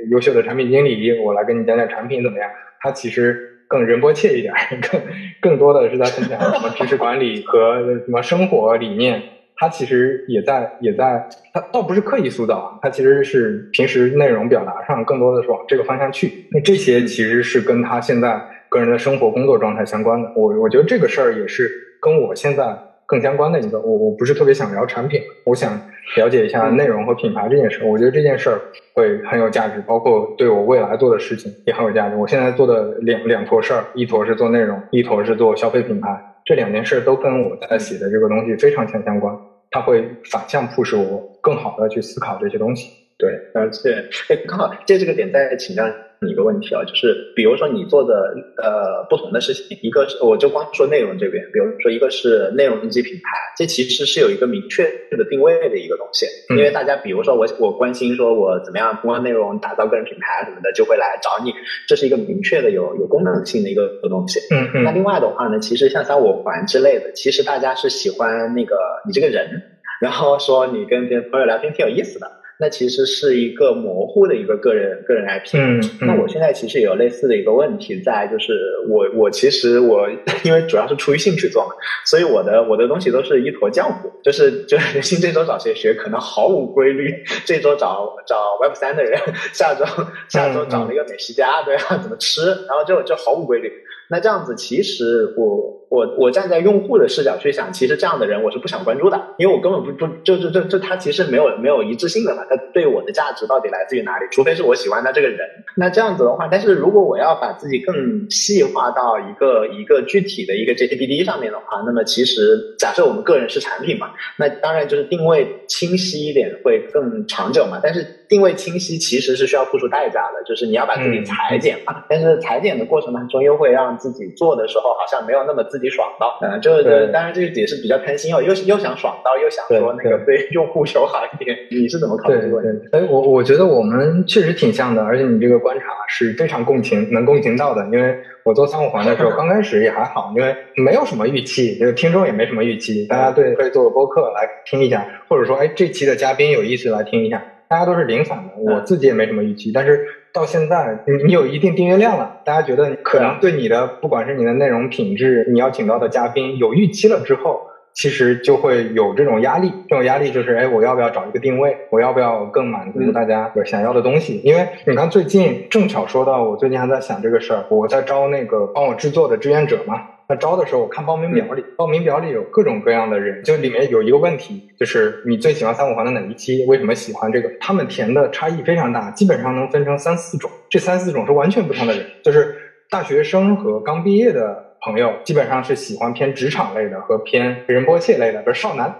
优秀的产品经理，我来跟你讲讲产品怎么样。他其实更仁波切一点，更更多的是在分享什么知识管理和什么生活理念。他其实也在也在，他倒不是刻意塑造，他其实是平时内容表达上更多的是往这个方向去。那这些其实是跟他现在个人的生活工作状态相关的。我我觉得这个事儿也是跟我现在更相关的一个。我我不是特别想聊产品，我想了解一下内容和品牌这件事。我觉得这件事儿会很有价值，包括对我未来做的事情也很有价值。我现在做的两两坨事儿，一坨是做内容，一坨是做消费品牌。这两件事都跟我在写的这个东西非常强相关，它会反向促使我更好的去思考这些东西。对，而且，哎，刚好借这个点再请教你一个问题啊，就是比如说你做的呃不同的事情，一个是我就光说内容这边，比如说一个是内容及品牌，这其实是有一个明确的定位的一个东西，因为大家比如说我我关心说我怎么样通过内容打造个人品牌什么的，就会来找你，这是一个明确的有有功能性的一个东西。嗯嗯。那另外的话呢，其实像三五环之类的，其实大家是喜欢那个你这个人，然后说你跟别人朋友聊天挺有意思的。那其实是一个模糊的一个个人个人 IP。嗯，那我现在其实也有类似的一个问题在，就是我我其实我因为主要是出于兴趣做嘛，所以我的我的东西都是一坨浆糊，就是就是 人心这周找谁学可能毫无规律，这周找找 Web 三的人，下周下周找了一个美食家，对啊，怎么吃，然后就就毫无规律。那这样子，其实我我我站在用户的视角去想，其实这样的人我是不想关注的，因为我根本不不就就就就他其实没有没有一致性的嘛，他对我的价值到底来自于哪里？除非是我喜欢他这个人。那这样子的话，但是如果我要把自己更细化到一个一个具体的一个 JTBD 上面的话，那么其实假设我们个人是产品嘛，那当然就是定位清晰一点会更长久嘛。但是定位清晰其实是需要付出代价的，就是你要把自己裁剪嘛。但是裁剪的过程当中又会让自己做的时候好像没有那么自己爽到，嗯，就是当然这个也是比较贪心哦，又又想爽到，又想说那个对。用户友好一点，你是怎么考虑这个问题？哎，我我觉得我们确实挺像的，而且你这个观察是非常共情，能共情到的。因为我做三五环的时候，刚开始也还好，因为没有什么预期，就是听众也没什么预期，大家对可以做个播客来听一下，或者说哎这期的嘉宾有意思来听一下，大家都是零散的，我自己也没什么预期，但是。到现在，你你有一定订阅量了，大家觉得可能对你的不管是你的内容品质，你要请到的嘉宾有预期了之后，其实就会有这种压力。这种压力就是，哎，我要不要找一个定位？我要不要更满足大家想要的东西？因为你看，最近正巧说到，我最近还在想这个事儿，我在招那个帮我制作的志愿者嘛。那招的时候，我看报名表里，报名表里有各种各样的人，就里面有一个问题，就是你最喜欢三五环的哪一期？为什么喜欢这个？他们填的差异非常大，基本上能分成三四种，这三四种是完全不同的人，就是大学生和刚毕业的朋友，基本上是喜欢偏职场类的和偏仁波切类的，比如少男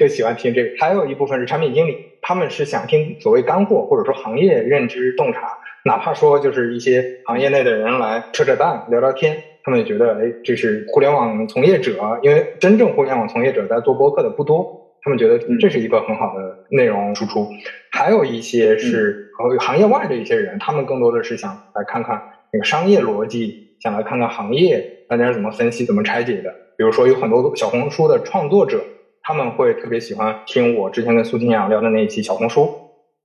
就喜欢听这个，还有一部分是产品经理，他们是想听所谓干货或者说行业认知洞察，哪怕说就是一些行业内的人来扯扯淡聊聊天。他们也觉得，哎，这是互联网从业者，因为真正互联网从业者在做播客的不多，他们觉得这是一个很好的内容输出。还有一些是行业外的一些人，他们更多的是想来看看那个商业逻辑，想来看看行业大家是怎么分析、怎么拆解的。比如说，有很多小红书的创作者，他们会特别喜欢听我之前跟苏金阳聊的那一期小红书，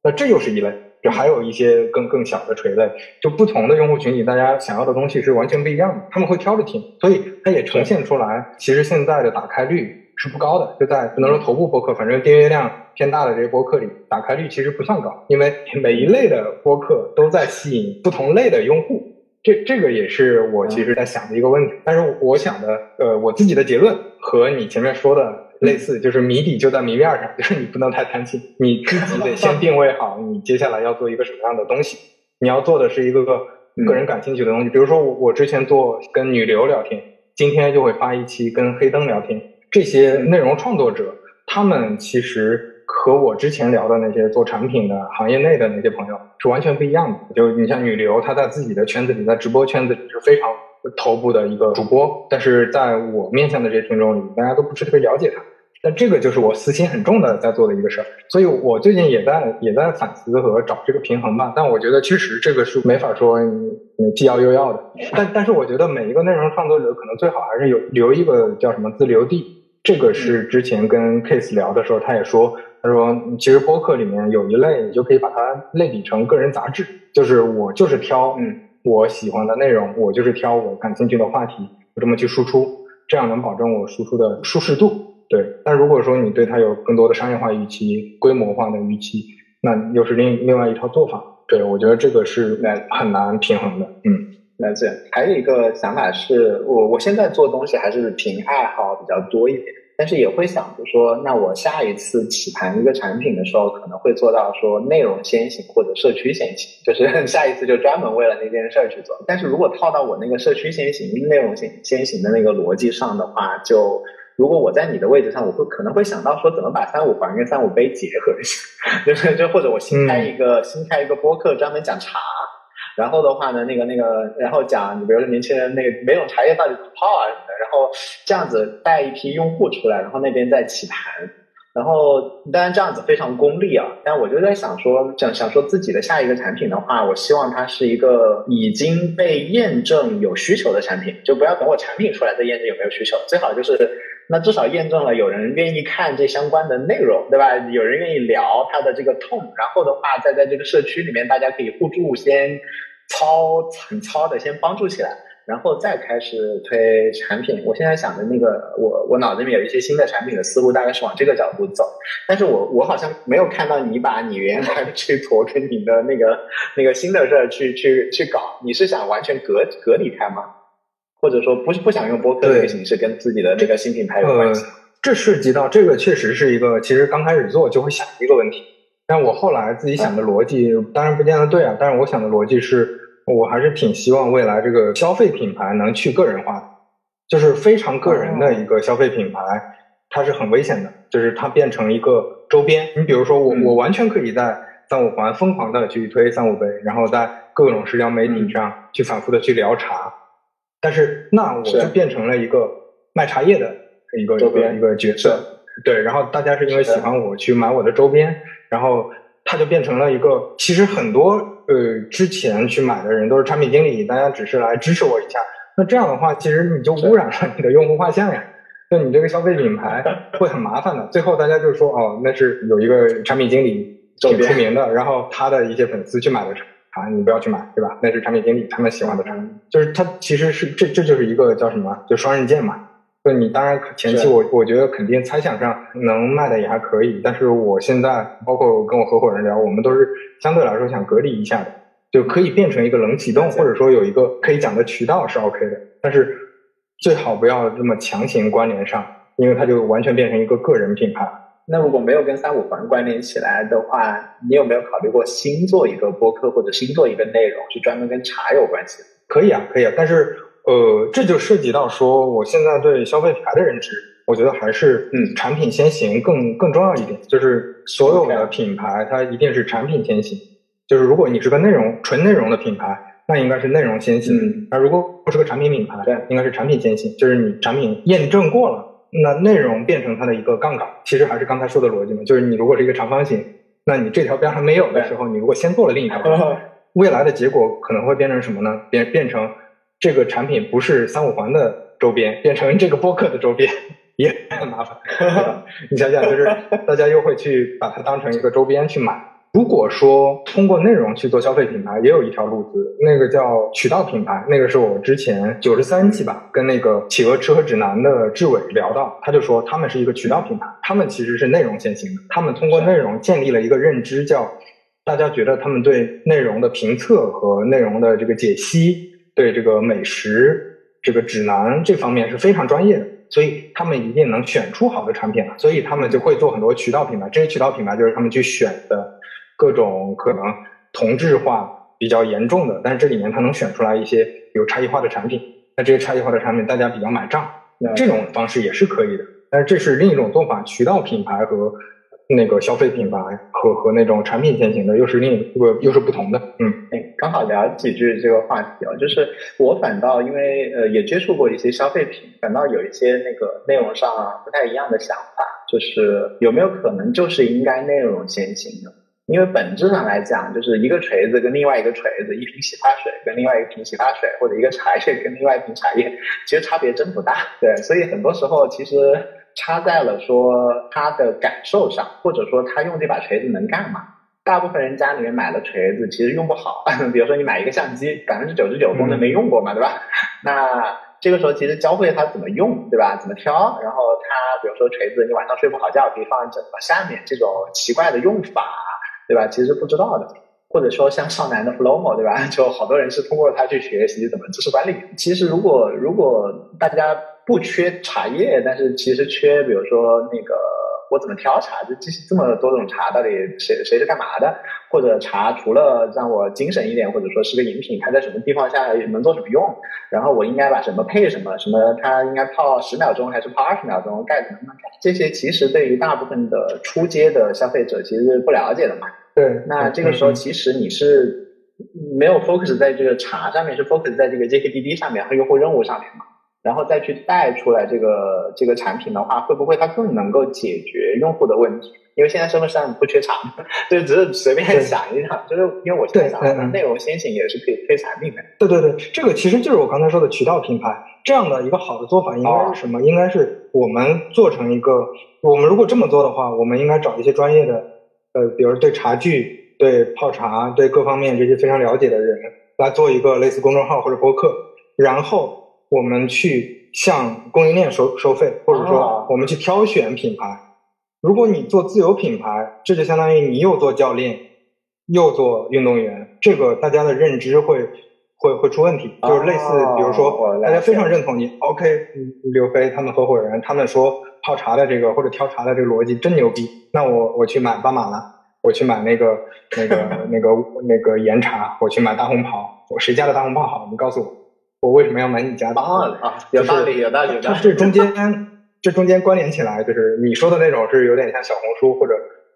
那这又是一类。就还有一些更更小的垂类，就不同的用户群体，大家想要的东西是完全不一样的，他们会挑着听，所以它也呈现出来，其实现在的打开率是不高的，就在不能说头部播客，反正订阅量偏大的这些播客里，打开率其实不算高，因为每一类的播客都在吸引不同类的用户，这这个也是我其实在想的一个问题，但是我想的，呃，我自己的结论和你前面说的。类似就是谜底就在谜面上，就是你不能太贪心，你自己得先定位好，你接下来要做一个什么样的东西。你要做的是一个个个人感兴趣的东西，比如说我我之前做跟女流聊天，今天就会发一期跟黑灯聊天。这些内容创作者，他们其实和我之前聊的那些做产品的行业内的那些朋友是完全不一样的。就你像女流，她在自己的圈子里，在直播圈子里是非常。头部的一个主播，但是在我面向的这些听众里，大家都不是特别了解他。但这个就是我私心很重的在做的一个事儿，所以我最近也在也在反思和找这个平衡吧。但我觉得确实这个是没法说你既要又要的。但但是我觉得每一个内容创作者可能最好还是有留一个叫什么自留地。这个是之前跟 Case 聊的时候，他也说，他说其实播客里面有一类，你就可以把它类比成个人杂志，就是我就是挑嗯我喜欢的内容，我就是挑我感兴趣的话题，我这么去输出，这样能保证我输出的舒适度。对，但如果说你对它有更多的商业化预期、规模化的预期，那又是另另外一套做法。对，我觉得这个是很难平衡的。嗯，了解。还有一个想法是我我现在做东西还是凭爱好比较多一点，但是也会想着说，那我下一次起盘一个产品的时候，可能会做到说内容先行或者社区先行，就是 下一次就专门为了那件事儿去做。但是如果套到我那个社区先行、内容先先行的那个逻辑上的话，就。如果我在你的位置上，我会可能会想到说怎么把三五环跟三五杯结合一下，就是就或者我新开一个新开一个播客专门讲茶，然后的话呢，那个那个然后讲你比如说年轻人那个每种茶叶到底怎么泡啊什么的，然后这样子带一批用户出来，然后那边再起盘，然后当然这样子非常功利啊，但我就在想说想想说自己的下一个产品的话，我希望它是一个已经被验证有需求的产品，就不要等我产品出来再验证有没有需求，最好就是。那至少验证了有人愿意看这相关的内容，对吧？有人愿意聊他的这个痛，然后的话，再在这个社区里面，大家可以互助，先操很操的先帮助起来，然后再开始推产品。我现在想的那个，我我脑子里面有一些新的产品的思路，大概是往这个角度走。但是我我好像没有看到你把你原来的这坨跟你的那个那个新的事儿去去去搞，你是想完全隔隔离开吗？或者说不是不想用播客这个形式跟自己的这个新品牌有关系，这涉及到这个确实是一个，其实刚开始做就会想一个问题，但我后来自己想的逻辑当然不见得对啊，但是我想的逻辑是我还是挺希望未来这个消费品牌能去个人化的，就是非常个人的一个消费品牌，它是很危险的，就是它变成一个周边。你比如说我我完全可以在三五环疯狂的去推三五杯，然后在各种社交媒体上去反复的去聊茶。但是那我就变成了一个卖茶叶的一个一个一个角色，对，然后大家是因为喜欢我去买我的周边，然后他就变成了一个，其实很多呃之前去买的人都是产品经理，大家只是来支持我一下，那这样的话其实你就污染了你的用户画像呀，那你这个消费品牌 会很麻烦的，最后大家就说哦，那是有一个产品经理挺出名的，然后他的一些粉丝去买的茶。啊，你不要去买，对吧？那是产品经理他们喜欢的产品，就是它其实是这这就是一个叫什么，就双刃剑嘛。就你当然前期我我觉得肯定猜想上能卖的也还可以，但是我现在包括跟我合伙人聊，我们都是相对来说想隔离一下的，就可以变成一个冷启动，或者说有一个可以讲的渠道是 OK 的，但是最好不要这么强行关联上，因为它就完全变成一个个人品牌。那如果没有跟三五环关联起来的话，你有没有考虑过新做一个播客或者新做一个内容，是专门跟茶有关系的？可以啊，可以啊。但是呃，这就涉及到说，我现在对消费品牌的认知，我觉得还是嗯，产品先行更更重要一点。就是所有的品牌，它一定是产品先行。就是如果你是个内容纯内容的品牌，那应该是内容先行。那如果不是个产品品牌，对，应该是产品先行。就是你产品验证过了。那内容变成它的一个杠杆，其实还是刚才说的逻辑嘛，就是你如果是一个长方形，那你这条边还没有的时候，你如果先做了另一条边，未来的结果可能会变成什么呢？变变成这个产品不是三五环的周边，变成这个播客的周边，也很麻烦。你想想，就是大家又会去把它当成一个周边去买。如果说通过内容去做消费品牌，也有一条路子，那个叫渠道品牌。那个是我之前九十三期吧，跟那个企鹅吃喝指南的志伟聊到，他就说他们是一个渠道品牌，他们其实是内容先行的，他们通过内容建立了一个认知，叫大家觉得他们对内容的评测和内容的这个解析，对这个美食这个指南这方面是非常专业的，所以他们一定能选出好的产品来，所以他们就会做很多渠道品牌。这些渠道品牌就是他们去选的。各种可能同质化比较严重的，但是这里面它能选出来一些有差异化的产品，那这些差异化的产品大家比较买账，那这种方式也是可以的。但是这是另一种做法，渠道品牌和那个消费品牌和和那种产品先行的又是另一个又是不同的。嗯，哎，刚好聊几句这个话题啊，就是我反倒因为呃也接触过一些消费品，反倒有一些那个内容上不太一样的想法，就是有没有可能就是应该内容先行的？因为本质上来讲，就是一个锤子跟另外一个锤子，一瓶洗发水跟另外一瓶洗发水，或者一个茶叶跟另外一瓶茶叶，其实差别真不大。对，所以很多时候其实差在了说他的感受上，或者说他用这把锤子能干嘛。大部分人家里面买了锤子，其实用不好。比如说你买一个相机，百分之九十九功能没用过嘛，对吧？那这个时候其实教会他怎么用，对吧？怎么挑，然后他比如说锤子，你晚上睡不好觉可以放在枕头下面，这种奇怪的用法。对吧？其实不知道的，或者说像少男的 Flomo，对吧？就好多人是通过他去学习怎么知识管理。其实如果如果大家不缺茶叶，但是其实缺，比如说那个我怎么挑茶，就这这么多种茶，到底谁谁是干嘛的？或者茶除了让我精神一点，或者说是个饮品，它在什么地方下能做什么用？然后我应该把什么配什么？什么它应该泡十秒钟还是泡二十秒钟？盖子能不能盖？这些其实对于大部分的初阶的消费者其实是不了解的嘛。对，那这个时候其实你是没有 focus 在这个茶上面，是 focus 在这个 JKDD 上面和用户任务上面嘛，然后再去带出来这个这个产品的话，会不会它更能够解决用户的问题？因为现在社会上不缺茶，就，只是随便想一想，就是因为我现在想内容先行也是可以推产品的。对对对，这个其实就是我刚才说的渠道品牌这样的一个好的做法，应该是什么？应该是我们做成一个，我们如果这么做的话，我们应该找一些专业的。呃，比如对茶具、对泡茶、对各方面这些非常了解的人来做一个类似公众号或者博客，然后我们去向供应链收收费，或者说我们去挑选品牌。如果你做自有品牌，这就相当于你又做教练又做运动员，这个大家的认知会会会出问题。就是类似，比如说大家非常认同你，OK，刘飞他们合伙人他们说。泡茶的这个或者挑茶的这个逻辑真牛逼，那我我去买巴马了，我去买那个那个 那个那个岩茶，我去买大红袍，我谁家的大红袍好？你告诉我，我为什么要买你家的？啊，有道理，有道理。它这中间这中间关联起来，就是你说的那种是有点像小红书或者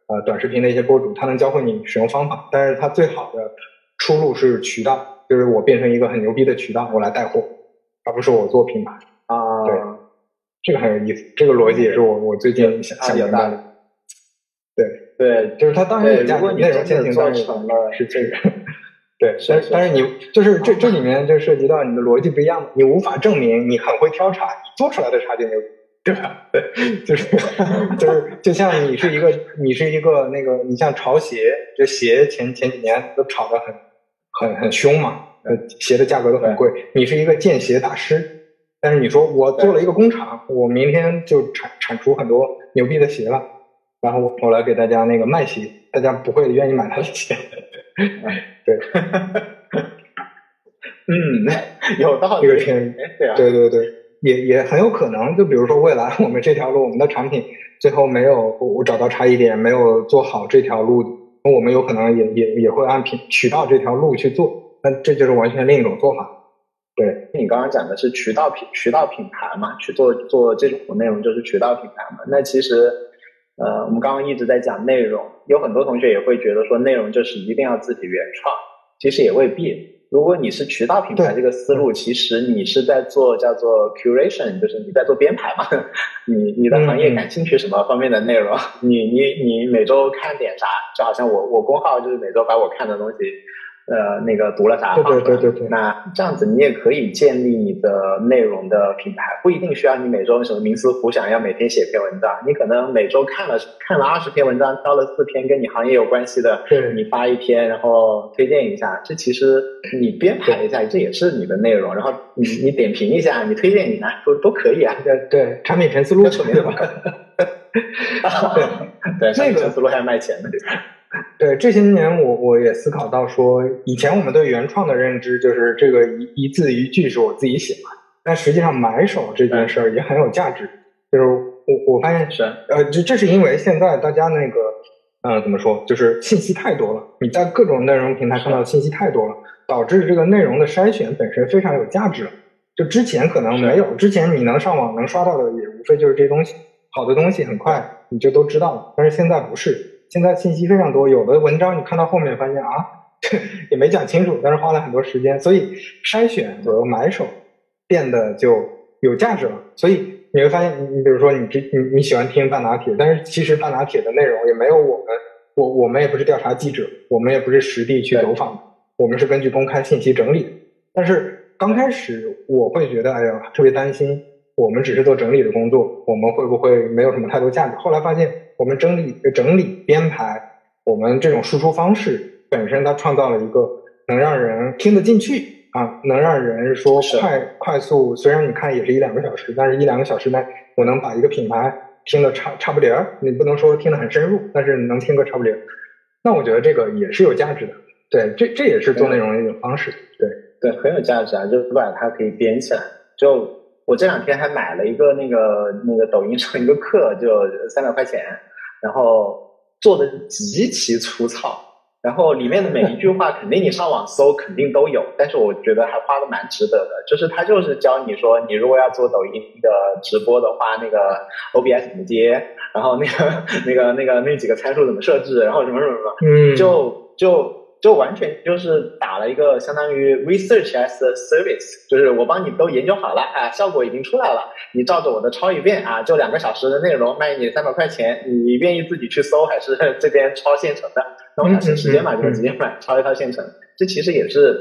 呃短视频的一些博主，他能教会你使用方法，但是他最好的出路是渠道，就是我变成一个很牛逼的渠道，我来带货，而不是我做品牌啊。对。这个很有意思，这个逻辑也是我我最近想想明白的。对对，就是他当然有价值，内容先行当然是这 个。对，但但是你 就是这这里面就涉及到你的逻辑不一样，你无法证明你很会挑茶，你做出来的茶就牛，对吧？对，就是就是就像你是一个你是一个那个你像潮鞋，这鞋前前几年都炒得很很很凶嘛，呃，鞋的价格都很贵，你是一个见鞋大师。但是你说我做了一个工厂，我明天就产产出很多牛逼的鞋了，然后我来给大家那个卖鞋，大家不会愿意买他的鞋。对，嗯，有道理。这个挺对对对，也也很有可能。就比如说未来我们这条路，我们的产品最后没有我找到差异点，没有做好这条路，我们有可能也也也会按品渠道这条路去做，那这就是完全另一种做法。对，你刚刚讲的是渠道品渠道品牌嘛，去做做这种内容就是渠道品牌嘛。那其实，呃，我们刚刚一直在讲内容，有很多同学也会觉得说内容就是一定要自己原创，其实也未必。如果你是渠道品牌这个思路，其实你是在做叫做 curation，就是你在做编排嘛。你你的行业感兴趣什么方面的内容？你你你每周看点啥？就好像我我公号就是每周把我看的东西。呃，那个读了啥？对对对对对。那这样子，你也可以建立你的内容的品牌，不一定需要你每周什么冥思苦想要每天写篇文章。你可能每周看了看了二十篇文章，挑了四篇跟你行业有关系的，你发一篇，然后推荐一下。这其实你编排一下，这也是你的内容。然后你你点评一下，你推荐一下，都都可以啊。对对，产品全思路，对吧？对，产品全思路 还要卖钱的。对这些年，我我也思考到说，以前我们对原创的认知就是这个一一字一句是我自己写嘛，但实际上买手这件事儿也很有价值。就是我我发现是呃，这这是因为现在大家那个呃怎么说，就是信息太多了，你在各种内容平台看到的信息太多了，导致这个内容的筛选本身非常有价值。就之前可能没有，之前你能上网能刷到的也无非就是这些东西。好的东西很快你就都知道了。但是现在不是，现在信息非常多，有的文章你看到后面发现啊，也没讲清楚，但是花了很多时间，所以筛选和买手变得就有价值了。所以你会发现，你你比如说你你你喜欢听半拿铁，但是其实半拿铁的内容也没有我们，我我们也不是调查记者，我们也不是实地去走访，我们是根据公开信息整理。但是刚开始我会觉得，哎呀，特别担心。我们只是做整理的工作，我们会不会没有什么太多价值？后来发现，我们整理、整理、编排，我们这种输出方式本身，它创造了一个能让人听得进去啊，能让人说快快速。虽然你看也是一两个小时，但是一两个小时内，我能把一个品牌听得差差不离儿。你不能说听得很深入，但是能听个差不离儿。那我觉得这个也是有价值的。对，这这也是做内容的一种方式。对对，很有价值啊，就是把它可以编起来，就。我这两天还买了一个那个那个抖音上一个课，就三百块钱，然后做的极其粗糙，然后里面的每一句话 肯定你上网搜肯定都有，但是我觉得还花的蛮值得的。就是他就是教你说，你如果要做抖音的直播的话，那个 OBS 怎么接，然后那个 那个那个那几个参数怎么设置，然后什么什么什么，嗯，就就。就完全就是打了一个相当于 research as a service，就是我帮你都研究好了，啊，效果已经出来了，你照着我的抄一遍啊，就两个小时的内容卖你三百块钱，你愿意自己去搜还是 这边抄现成的？那我想省时间嘛，就直接买抄一套现成。这其实也是，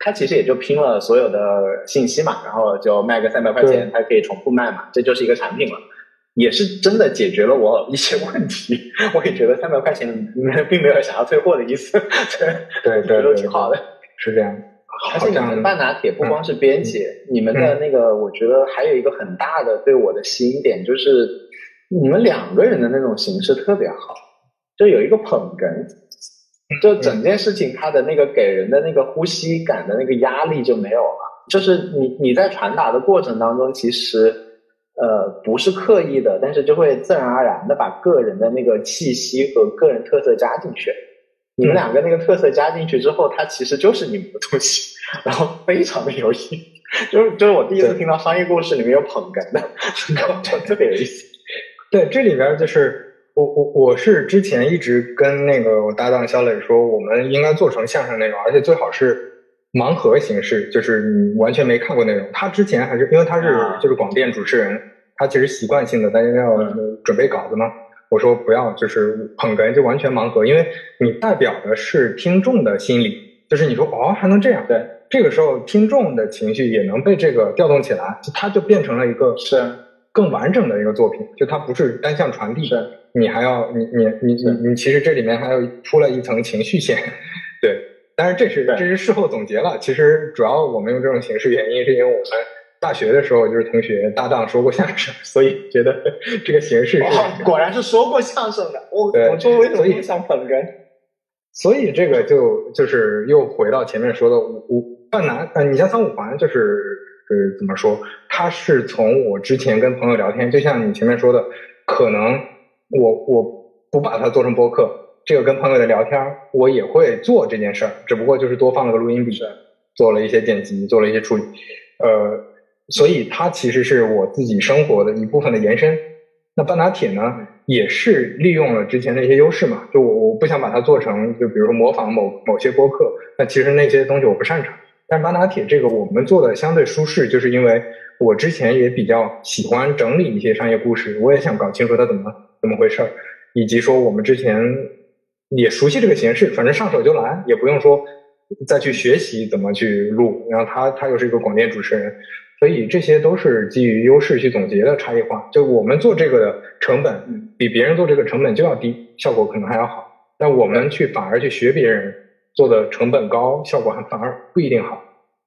他其实也就拼了所有的信息嘛，然后就卖个三百块钱，它可以重复卖嘛，这就是一个产品了。也是真的解决了我一些问题，我也觉得三百块钱并没有想要退货的意思，对 对对，挺 好的，是这样。而且你们半拿铁不光是编辑，你们的那个我觉得还有一个很大的对我的吸引点，就是你们两个人的那种形式特别好，就有一个捧哏，就整件事情他的那个给人的那个呼吸感的那个压力就没有了，就是你你在传达的过程当中其实。呃，不是刻意的，但是就会自然而然的把个人的那个气息和个人特色加进去。你们两个那个特色加进去之后，它其实就是你们的东西，然后非常的有意思。就是就是我第一次听到商业故事里面有捧哏的，就特别有意思。对，这里边就是我我我是之前一直跟那个我搭档肖磊说，我们应该做成相声那种，而且最好是。盲盒形式就是你完全没看过内容。他之前还是因为他是就是广电主持人，他其实习惯性的大家要准备稿子嘛。我说不要，就是捧哏就完全盲盒，因为你代表的是听众的心理，就是你说哦还能这样，对，这个时候听众的情绪也能被这个调动起来，它就变成了一个是。更完整的一个作品，就它不是单向传递，是，你还要你你你你你其实这里面还要出了一层情绪线，对。但是这是这是事后总结了，其实主要我们用这种形式原因是因为我们大学的时候就是同学搭档说过相声，所以觉得这个形式是果然是说过相声的。我我说为什么想捧哏？所以这个就就是又回到前面说的五五半南呃，你像三五环就是呃怎么说？他是从我之前跟朋友聊天，就像你前面说的，可能我我不把它做成播客。这个跟朋友的聊天，我也会做这件事儿，只不过就是多放了个录音笔，做了一些剪辑，做了一些处理，呃，所以它其实是我自己生活的一部分的延伸。那半打铁呢，也是利用了之前的一些优势嘛，就我我不想把它做成，就比如说模仿某某些播客，那其实那些东西我不擅长。但是半打铁这个我们做的相对舒适，就是因为我之前也比较喜欢整理一些商业故事，我也想搞清楚它怎么怎么回事儿，以及说我们之前。也熟悉这个形式，反正上手就来，也不用说再去学习怎么去录。然后他他又是一个广电主持人，所以这些都是基于优势去总结的差异化。就我们做这个的成本比别人做这个成本就要低，效果可能还要好。但我们去反而去学别人做的成本高，效果还反而不一定好。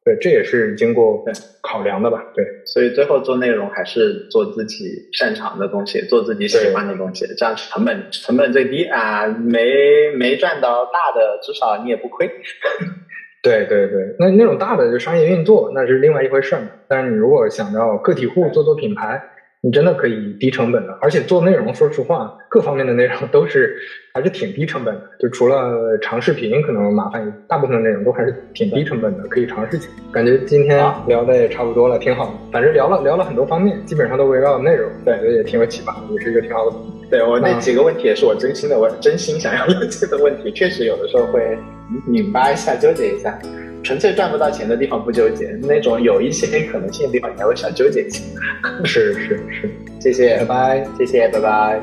对，这也是经过考量的吧？对，所以最后做内容还是做自己擅长的东西，做自己喜欢的东西，这样成本成本最低啊，没没赚到大的，至少你也不亏。对对对，那那种大的就商业运作，那是另外一回事儿嘛。但是你如果想要个体户做做品牌，你真的可以低成本的，而且做内容，说实话，各方面的内容都是还是挺低成本的。就除了长视频可能麻烦，大部分的内容都还是挺低成本的，可以尝试起来。感觉今天聊的也差不多了，挺好的。反正聊了聊了很多方面，基本上都围绕内容，对，觉也挺有启发，也是一个挺好的。对我那几个问题也是我真心的我，真心想要了解的问题，确实有的时候会拧巴一下，纠结一下。纯粹赚不到钱的地方不纠结，那种有一些可能性的地方，你还会想纠结一下。是是是，谢谢，拜拜，谢谢，拜拜。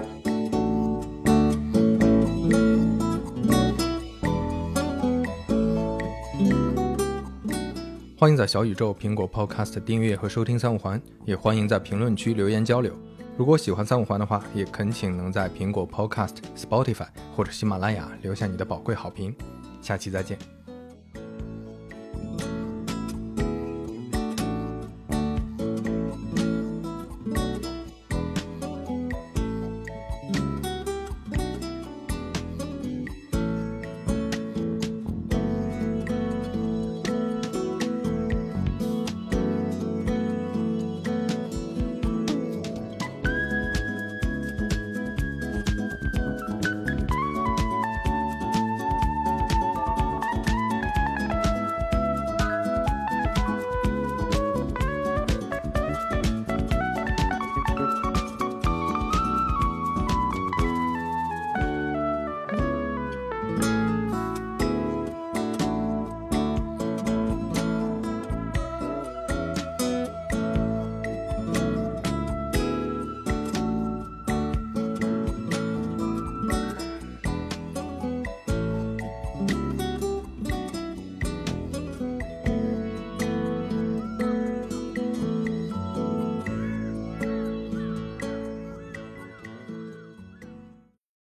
欢迎在小宇宙、苹果 Podcast 订阅和收听三五环，也欢迎在评论区留言交流。如果喜欢三五环的话，也恳请能在苹果 Podcast、Spotify 或者喜马拉雅留下你的宝贵好评。下期再见。